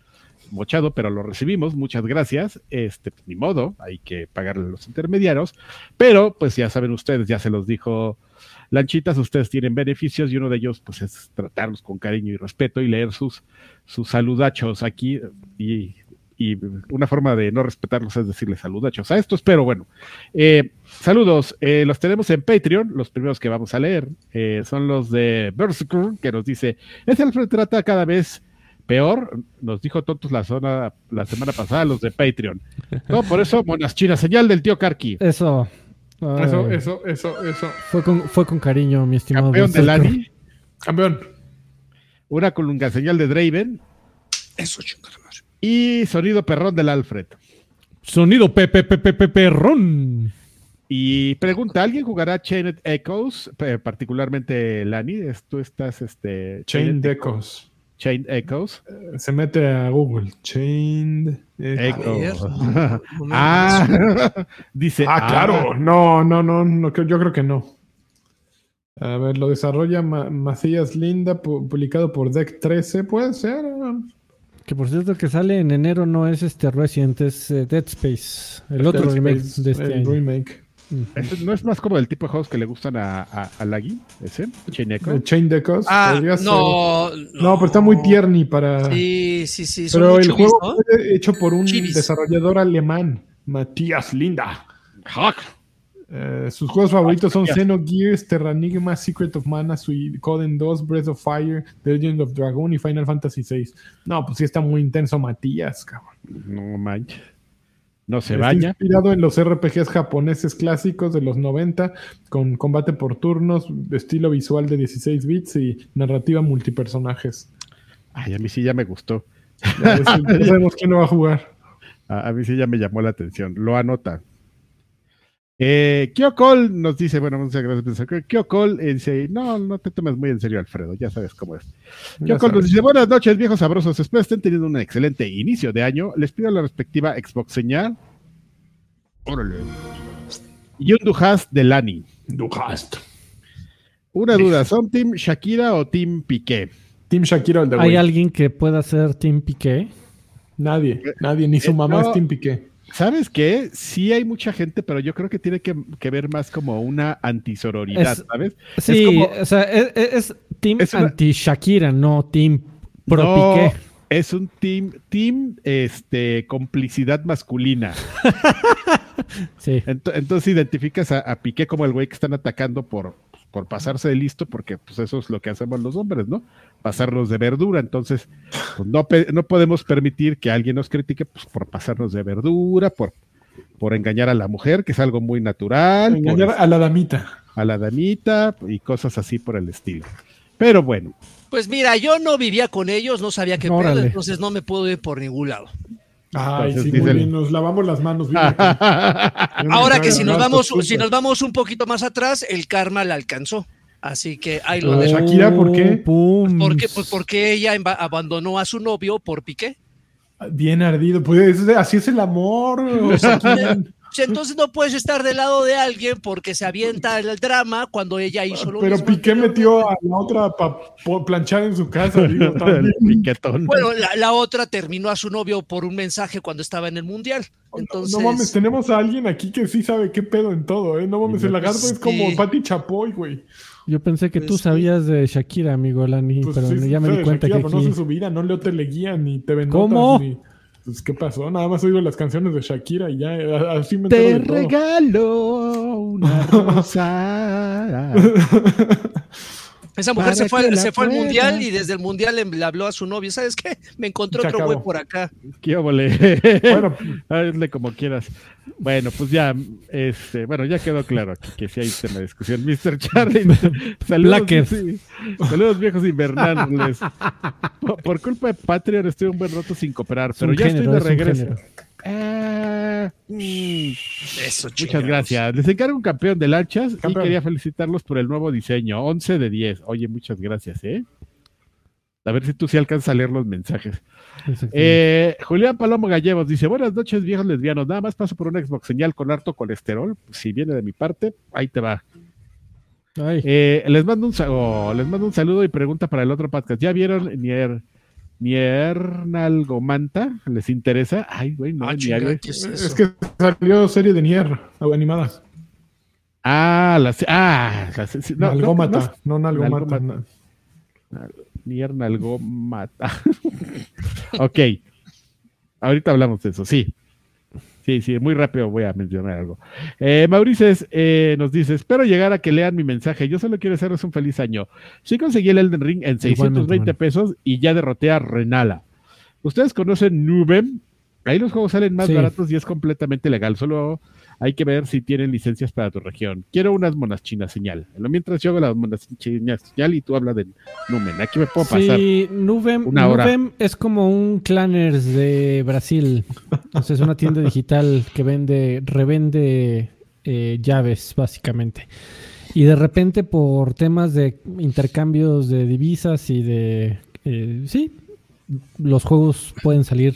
Mochado, pero lo recibimos. Muchas gracias. Este, pues, ni modo, hay que pagarle a los intermediarios. Pero, pues ya saben ustedes, ya se los dijo Lanchitas, ustedes tienen beneficios y uno de ellos, pues, es tratarlos con cariño y respeto y leer sus, sus saludachos aquí y, y una forma de no respetarlos es decirle saludachos a estos, pero bueno, eh, saludos, eh, los tenemos en Patreon, los primeros que vamos a leer eh, son los de Berserker, que nos dice, ese Alfred trata cada vez peor, nos dijo tontos la zona la semana pasada los de Patreon. No, por eso, monas chinas, señal del tío Karki. Eso. Ay, Eso, eso, eso, eso. Fue con, fue con cariño, mi estimado. Campeón de. Lani, Campeón. una colunga señal de Draven eso chingada madre. Y sonido perrón del Alfred. Sonido Pepe Pepe Perrón. Y pregunta, ¿alguien jugará Chained Echoes? Particularmente Lani, tú estás este Chain Chained Decos. Chained Echoes. Se mete a Google. Chain Echo. ver. ah, dice. Ah, claro. No, no, no, no, creo- yo creo que no. A ver, lo desarrolla Ma- Macías Linda, pu- publicado por Deck 13. Puede ser. Que por cierto que sale en enero no es este Resident, es eh, Dead Space. El otro Dead remake Space, de este el año. remake. Ese ¿No es más como el tipo de juegos que le gustan a, a, a Lagui? ¿Ese? Chain Echo. Eh, Chain Decos. Ah, no, No, pero está muy tierni para. Sí, sí, sí. pero el chivis, juego ¿no? fue hecho por un Chivis. desarrollador alemán, Matías Linda. Hack. Eh, sus juegos favoritos son Matías. Xenogears, Terranigma, Secret of Mana, Suicoden 2, Breath of Fire, The Legend of Dragon y Final Fantasy VI. No, pues sí está muy intenso Matías, cabrón. No manches. No se Está baña. inspirado en los RPGs japoneses clásicos de los 90, con combate por turnos, estilo visual de 16 bits y narrativa multipersonajes. Ay, a mí sí ya me gustó. Ya, sabemos quién lo va a jugar. A, a mí sí ya me llamó la atención. Lo anota. Eh, Kyokol nos dice, bueno, muchas gracias. Kyokol eh, dice, no, no te tomes muy en serio, Alfredo, ya sabes cómo es. Kyokol nos dice, buenas noches, viejos sabrosos. Espero estén teniendo un excelente inicio de año. Les pido la respectiva Xbox señal. Órale. Y un Dujas de Lani. Duhast. Una duda, ¿son Team Shakira o Team Piqué? Team Shakira el de ¿Hay alguien que pueda ser Team Piqué? Nadie, nadie, ni su Eh, mamá no. es Team Piqué. ¿Sabes qué? Sí hay mucha gente, pero yo creo que tiene que, que ver más como una antisororidad, Es- ¿sabes? Sí, como- o sea, es, es- es Team Es una- anti-Shakira, no Team pro No, Piqué. Es un team, team, este, complicidad masculina. Sí. Ento- Entonces identificas a, a Piqué como el güey que están atacando por, por pasarse de listo, porque pues eso es lo que hacemos los hombres, ¿no? Pasarnos de verdura. Entonces, pues, no, no podemos permitir que alguien nos critique pues, por pasarnos de verdura, por, por engañar a la mujer, que es algo muy natural, por, Engañar a la damita. a la damita y cosas así por el estilo. Pero bueno, Pues mira, yo no vivía con ellos, no sabía qué pedo, Órale. entonces no me puedo ir por ningún lado. Ay, Entonces, sí, muy bien, nos lavamos las manos. Ahora que si nos vamos, si nos vamos un poquito más atrás, el karma la alcanzó. Así que ahí lo Oh. dejo. Shakira, ¿por qué? Pum. ¿Por qué? Pues porque ella abandonó a su novio por Piqué. Bien ardido. Pues así es el amor. o sea, ¿quién- Entonces no puedes estar del lado de alguien porque se avienta el drama cuando ella hizo lo Pero mismo Piqué metió a la otra para planchar en su casa. Digo, el. Bueno, la, la otra terminó a su novio por un mensaje cuando estaba en el mundial. Entonces, No mames, tenemos a alguien aquí que sí sabe qué pedo en todo, ¿eh? No mames, el lagarto es como Sí. Pati Chapoy, güey. Yo pensé que tú Pues sí. sabías de Shakira, amigo Lani, Pues pero sí, ya me di cuenta Shakira, que aquí... sé su vida, no leo teleguía ni Notas, ¿Cómo? ni- Pues, ¿qué pasó? Nada más oigo las canciones de Shakira y ya, así me Te regalo una rosa. Esa mujer se fue, se fue al mundial y desde el mundial le, le habló a su novio. ¿Sabes qué? Me encontré Se otro güey por acá. ¿Qué óvole? Bueno, Hazle como quieras. Bueno, pues ya, este, bueno, ya quedó claro aquí que sí hay tema de discusión. Mr. Charlie, saludos, sí, saludos viejos invernales. Por, por culpa de Patreon estoy un buen rato sin cooperar, pero ya género, estoy es de regreso. Ah, mm, Eso, muchas gracias. Les encargo un campeón de lanchas Campeón. y quería felicitarlos por el nuevo diseño. 11 de 10. Oye, muchas gracias, ¿eh? A ver si tú sí alcanzas a leer los mensajes. Eh, Julián Palomo Gallegos dice: Buenas noches, viejos lesbianos. Nada más paso por una Xbox señal con harto colesterol. Si viene de mi parte, ahí te va. Ay, Eh, les, mando un, oh, les mando un saludo y pregunta para el otro podcast. ¿Ya vieron Nier, Niernalgomanta? ¿Les interesa? Ay, güey, no, Ah, ni chinga, algo. ¿qué es que salió serie de Nier, animada. Ah, la, ah, la no, no, Nalgómata, no, no. Nalgómata. Niernalgomata. ok. Ahorita hablamos de eso, sí. Sí, sí, muy rápido voy a mencionar algo. Eh, Maurices eh, nos dice, espero llegar a que lean mi mensaje. Yo solo quiero hacerles un feliz año. Sí conseguí el Elden Ring en 620 Igualmente, pesos y ya derroté a Renala. ¿Ustedes conocen Nubem? Ahí los juegos salen más Sí. baratos y es completamente legal. Solo hay que ver si tienen licencias para tu región. Quiero unas monas chinas señal. Mientras yo hago las monas chinas señal y tú hablas de Numen. Aquí me puedo pasar. Sí, Nuvem, una hora. Es como un Clanners de Brasil. O sea, es una tienda digital que vende, revende eh, llaves, básicamente. Y de repente, por temas de intercambios de divisas y de. eh, sí, los juegos pueden salir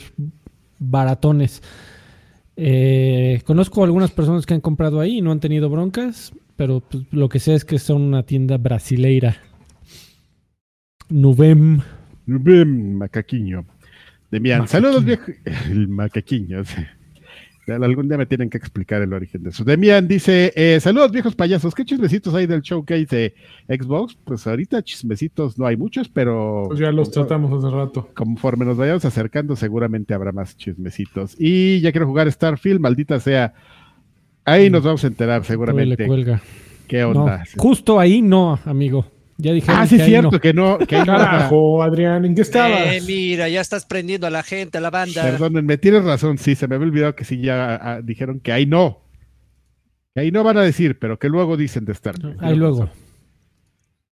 baratones. Eh, conozco algunas personas que han comprado ahí y no han tenido broncas, pero pues, lo que sé es que son una tienda brasileira. Nuvem. Nubem, macaquiño. Demian, Macaquiño. saludos viejo. El macaquiño. sí. Algún día me tienen que explicar el origen de eso. Demian dice: eh, Saludos viejos payasos. ¿Qué chismecitos hay del showcase de Xbox? Pues ahorita chismecitos no hay muchos, pero Pues ya los tratamos hace rato. conforme nos vayamos acercando, seguramente habrá más chismecitos. Y ya quiero jugar Starfield, maldita sea. Ahí nos vamos a enterar seguramente cuelga. qué No, onda. justo ahí no, amigo. Ya dijeron ah, sí, que cierto no. que no. Que no Carajo, Adrián, ¿en qué estabas? Eh, mira, ya estás prendiendo a la gente, a la banda. Perdónenme, tienes razón, sí, se me había olvidado que sí ya ah, dijeron que ahí no. Que ahí no van a decir, pero que luego dicen de estar. Ahí luego.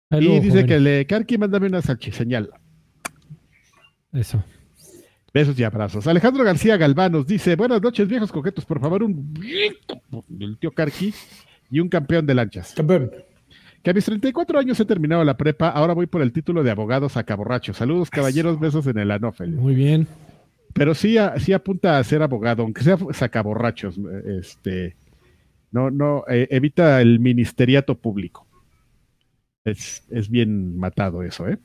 Ahí Y luego, dice joven. que le Karki, mándame una salchiseñal. Eso. Besos y abrazos. Alejandro García Galván nos dice: Buenas noches, viejos coquetos, por favor, un del tío Karki y un campeón de lanchas. Campeón. Que a mis 34 años he terminado la prepa, ahora voy por el título de abogado sacaborracho. Saludos, caballeros, besos en el anófel. Muy bien. Pero sí, a- sí apunta a ser abogado, aunque sea sacaborrachos. Este, no, no, eh, evita el ministeriato público. Es, es bien matado eso, ¿eh?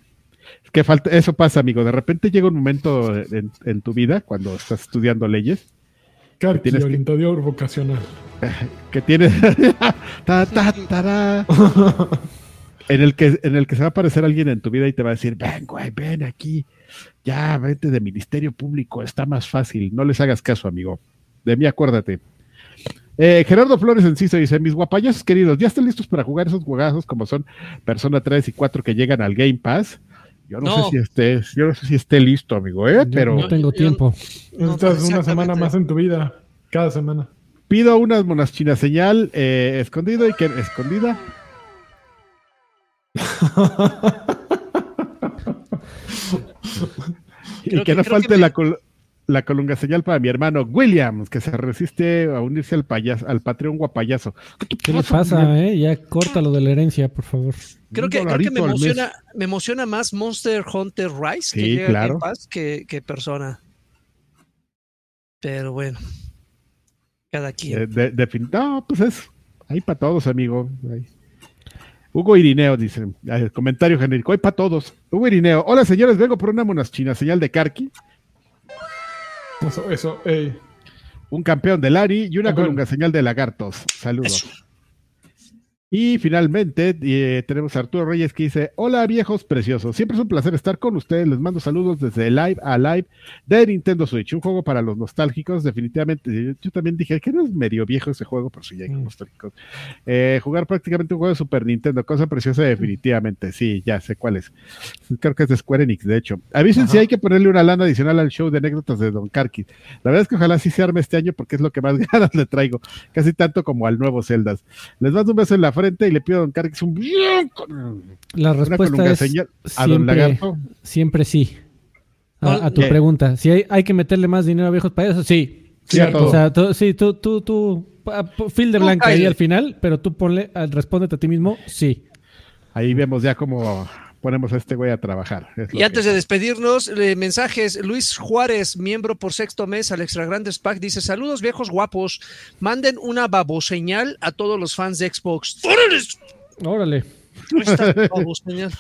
Es que falta, eso pasa, amigo. De repente llega un momento en, en tu vida, cuando estás estudiando leyes, Carqui, Tienes que- orientador vocacional. que tienes ta, ta, tará. en el que en el que se va a aparecer alguien en tu vida y te va a decir ven güey ven aquí. Ya vete de ministerio público está más fácil. No les hagas caso amigo. De mí acuérdate. Eh, Gerardo Flores Enciso dice mis guapayazos queridos ya están listos para jugar esos juegazos como son Persona 3 y 4 que llegan al Game Pass yo no, No. sé si esté yo no sé si esté listo amigo eh Yo pero no tengo yo- tiempo. Necesitas una semana más en tu vida. Cada semana. pido unas monas chinas señal eh, escondido y que escondida y que, que- no falte que me- la, col- la colunga señal para mi hermano Williams, que se resiste a unirse al payaso, al Patreon guapayazo. ¿Qué le pasa, eh? Ya córtalo de la herencia, por favor. Creo que, creo que me, emociona, me emociona más Monster Hunter Rise Sí, que llega claro. Game Pass que, que persona. Pero bueno, cada quien. Eh, de- no, pues es ahí para todos, amigo. Ahí. Hugo Irineo dice, comentario genérico, hay para todos. Hugo Irineo, hola señores, vengo por una monachina, señal de Karki, Eso, eso, ey. un campeón de Lari y una colunga señal de lagartos. Saludos. Eso. Y finalmente eh, tenemos a Arturo Reyes que dice, hola viejos preciosos, siempre es un placer estar con ustedes, les mando saludos desde Live a Live de Nintendo Switch, un juego para los nostálgicos, definitivamente, yo también dije que no es medio viejo ese juego, pero sí, ya hay Mm. nostálgicos. Eh, jugar prácticamente un juego de Super Nintendo, cosa preciosa definitivamente, sí, ya sé cuál es. Creo que es de Square Enix, de hecho. Avisen si hay que ponerle una lana adicional al show de anécdotas de Don Karki. La verdad es que ojalá sí se arme este año porque es lo que más ganas le traigo, casi tanto como al nuevo Zeldas. Les mando un beso en la frente y le pido a Don Karki un bien con La respuesta es señal a Don siempre, Lagarto. siempre sí. A, a tu pregunta, si hay, hay que meterle más dinero a viejos payasos, sí. Sí, a Cierto. todo. O sea, tú, sí, tú, tú, tú, fil de blanca ahí al final, pero tú ponle, respóndete a ti mismo, sí. Ahí vemos ya cómo ponemos a este güey a trabajar. Y antes que- de despedirnos, eh, mensajes. Luis Juárez, miembro por sexto mes al Extra Grandes Pack, dice: Saludos viejos guapos. Manden una baboseñal a todos los fans de Xbox. ¡Órale! Órale. Ahí está la baboseñal.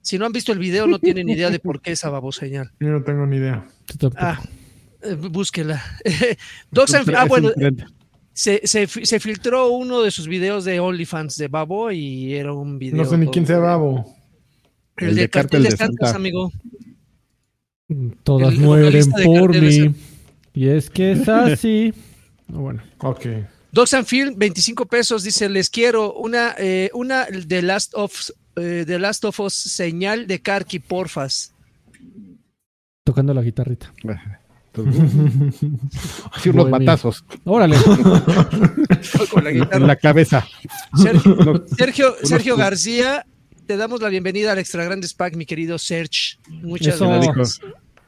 Si no han visto el video, no tienen idea de por qué esa baboseñal. Yo no tengo ni idea. Ah, eh, búsquela. Docs ah, bueno, se, se, se filtró uno de sus videos de OnlyFans de Babo y era un video. No sé ni quién sea Babo. El, El de de cartel de de Santa. amigo. Todas el mueren por mí. Y es que es así. Ah, bueno. Ok. Docs and Film, 25 pesos, dice, les quiero una, eh, una de Last of eh, The Last of Us señal de Karki, porfas. Tocando la guitarrita. Así unos batazos Órale. Con la guitarra. en la cabeza. Sergio, Sergio, García, te damos la bienvenida al Extra Grandes Pack, mi querido Serge. Muchas Eso. no dijo- gracias.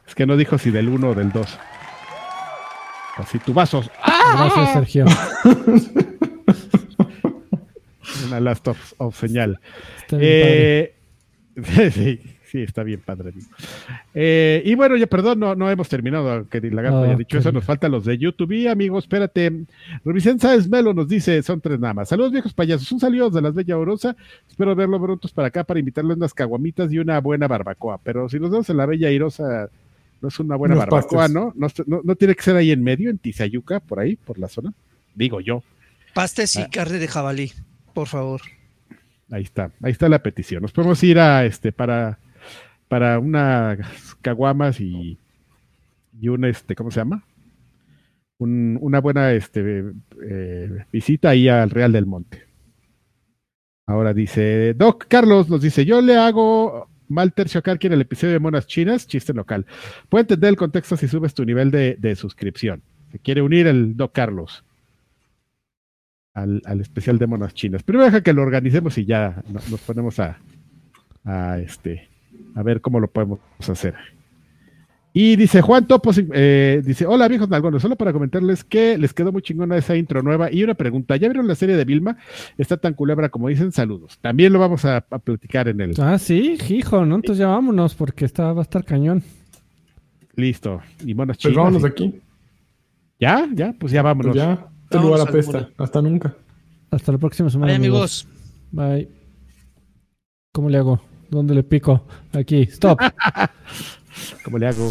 es que no dijo si del 1 o del 2. Así tu vasos. Gracias, Sergio. Una last of, of señal. Está bien padre. Eh, sí, sí, está bien padre. amigo. Eh, y bueno, ya perdón, no, no hemos terminado, aunque el lagarto Ah, haya dicho eso, nos faltan los de YouTube. Y amigos, espérate, Rubicén Sáez Melo nos dice, son tres nada más. Saludos viejos payasos, un saludo de las Bella Orosa. Espero verlo prontos para acá para invitarles unas caguamitas y una buena barbacoa. Pero si nos vemos en la Bella Airosa, no es una buena Unos barbacoa. No, no no tiene que ser ahí en medio, en Tizayuca, por ahí, por la zona. Digo yo. Pastes y Ah. carne de jabalí, por favor. Ahí está, ahí está la petición. Nos podemos ir a este para para unas caguamas y y una este, ¿cómo se llama? Un- una buena este eh, visita ahí al Real del Monte. Ahora dice Doc Carlos nos dice yo le hago mal tercio a Karki en el episodio de Monas Chinas, chiste local. Puede entender el contexto si subes tu nivel de, de suscripción. Se quiere unir el Doc Carlos al, al especial de monas chinas. Primero deja que lo organicemos y ya no- nos ponemos a, a este a ver cómo lo podemos hacer. Y dice Juan Topo, eh, dice, hola viejos nalgones, solo para comentarles que les quedó muy chingona esa intro nueva. Y una pregunta, ¿ya vieron la serie de Vilma? Está tan culebra como dicen, saludos. También lo vamos a, a platicar en el... Ah, sí, hijo, ¿no? Entonces ya vámonos porque está, va a estar cañón. Listo. Y monas Pues chinas. vámonos y- de aquí. ¿Ya? ¿Ya? Pues ya vámonos. Pues ya. Este Vámonos lugar apesta. Hasta nunca. Hasta la próxima semana. Ay, amigos. Bye. ¿Cómo le hago? ¿Dónde le pico? Aquí. Stop. ¿Cómo le hago?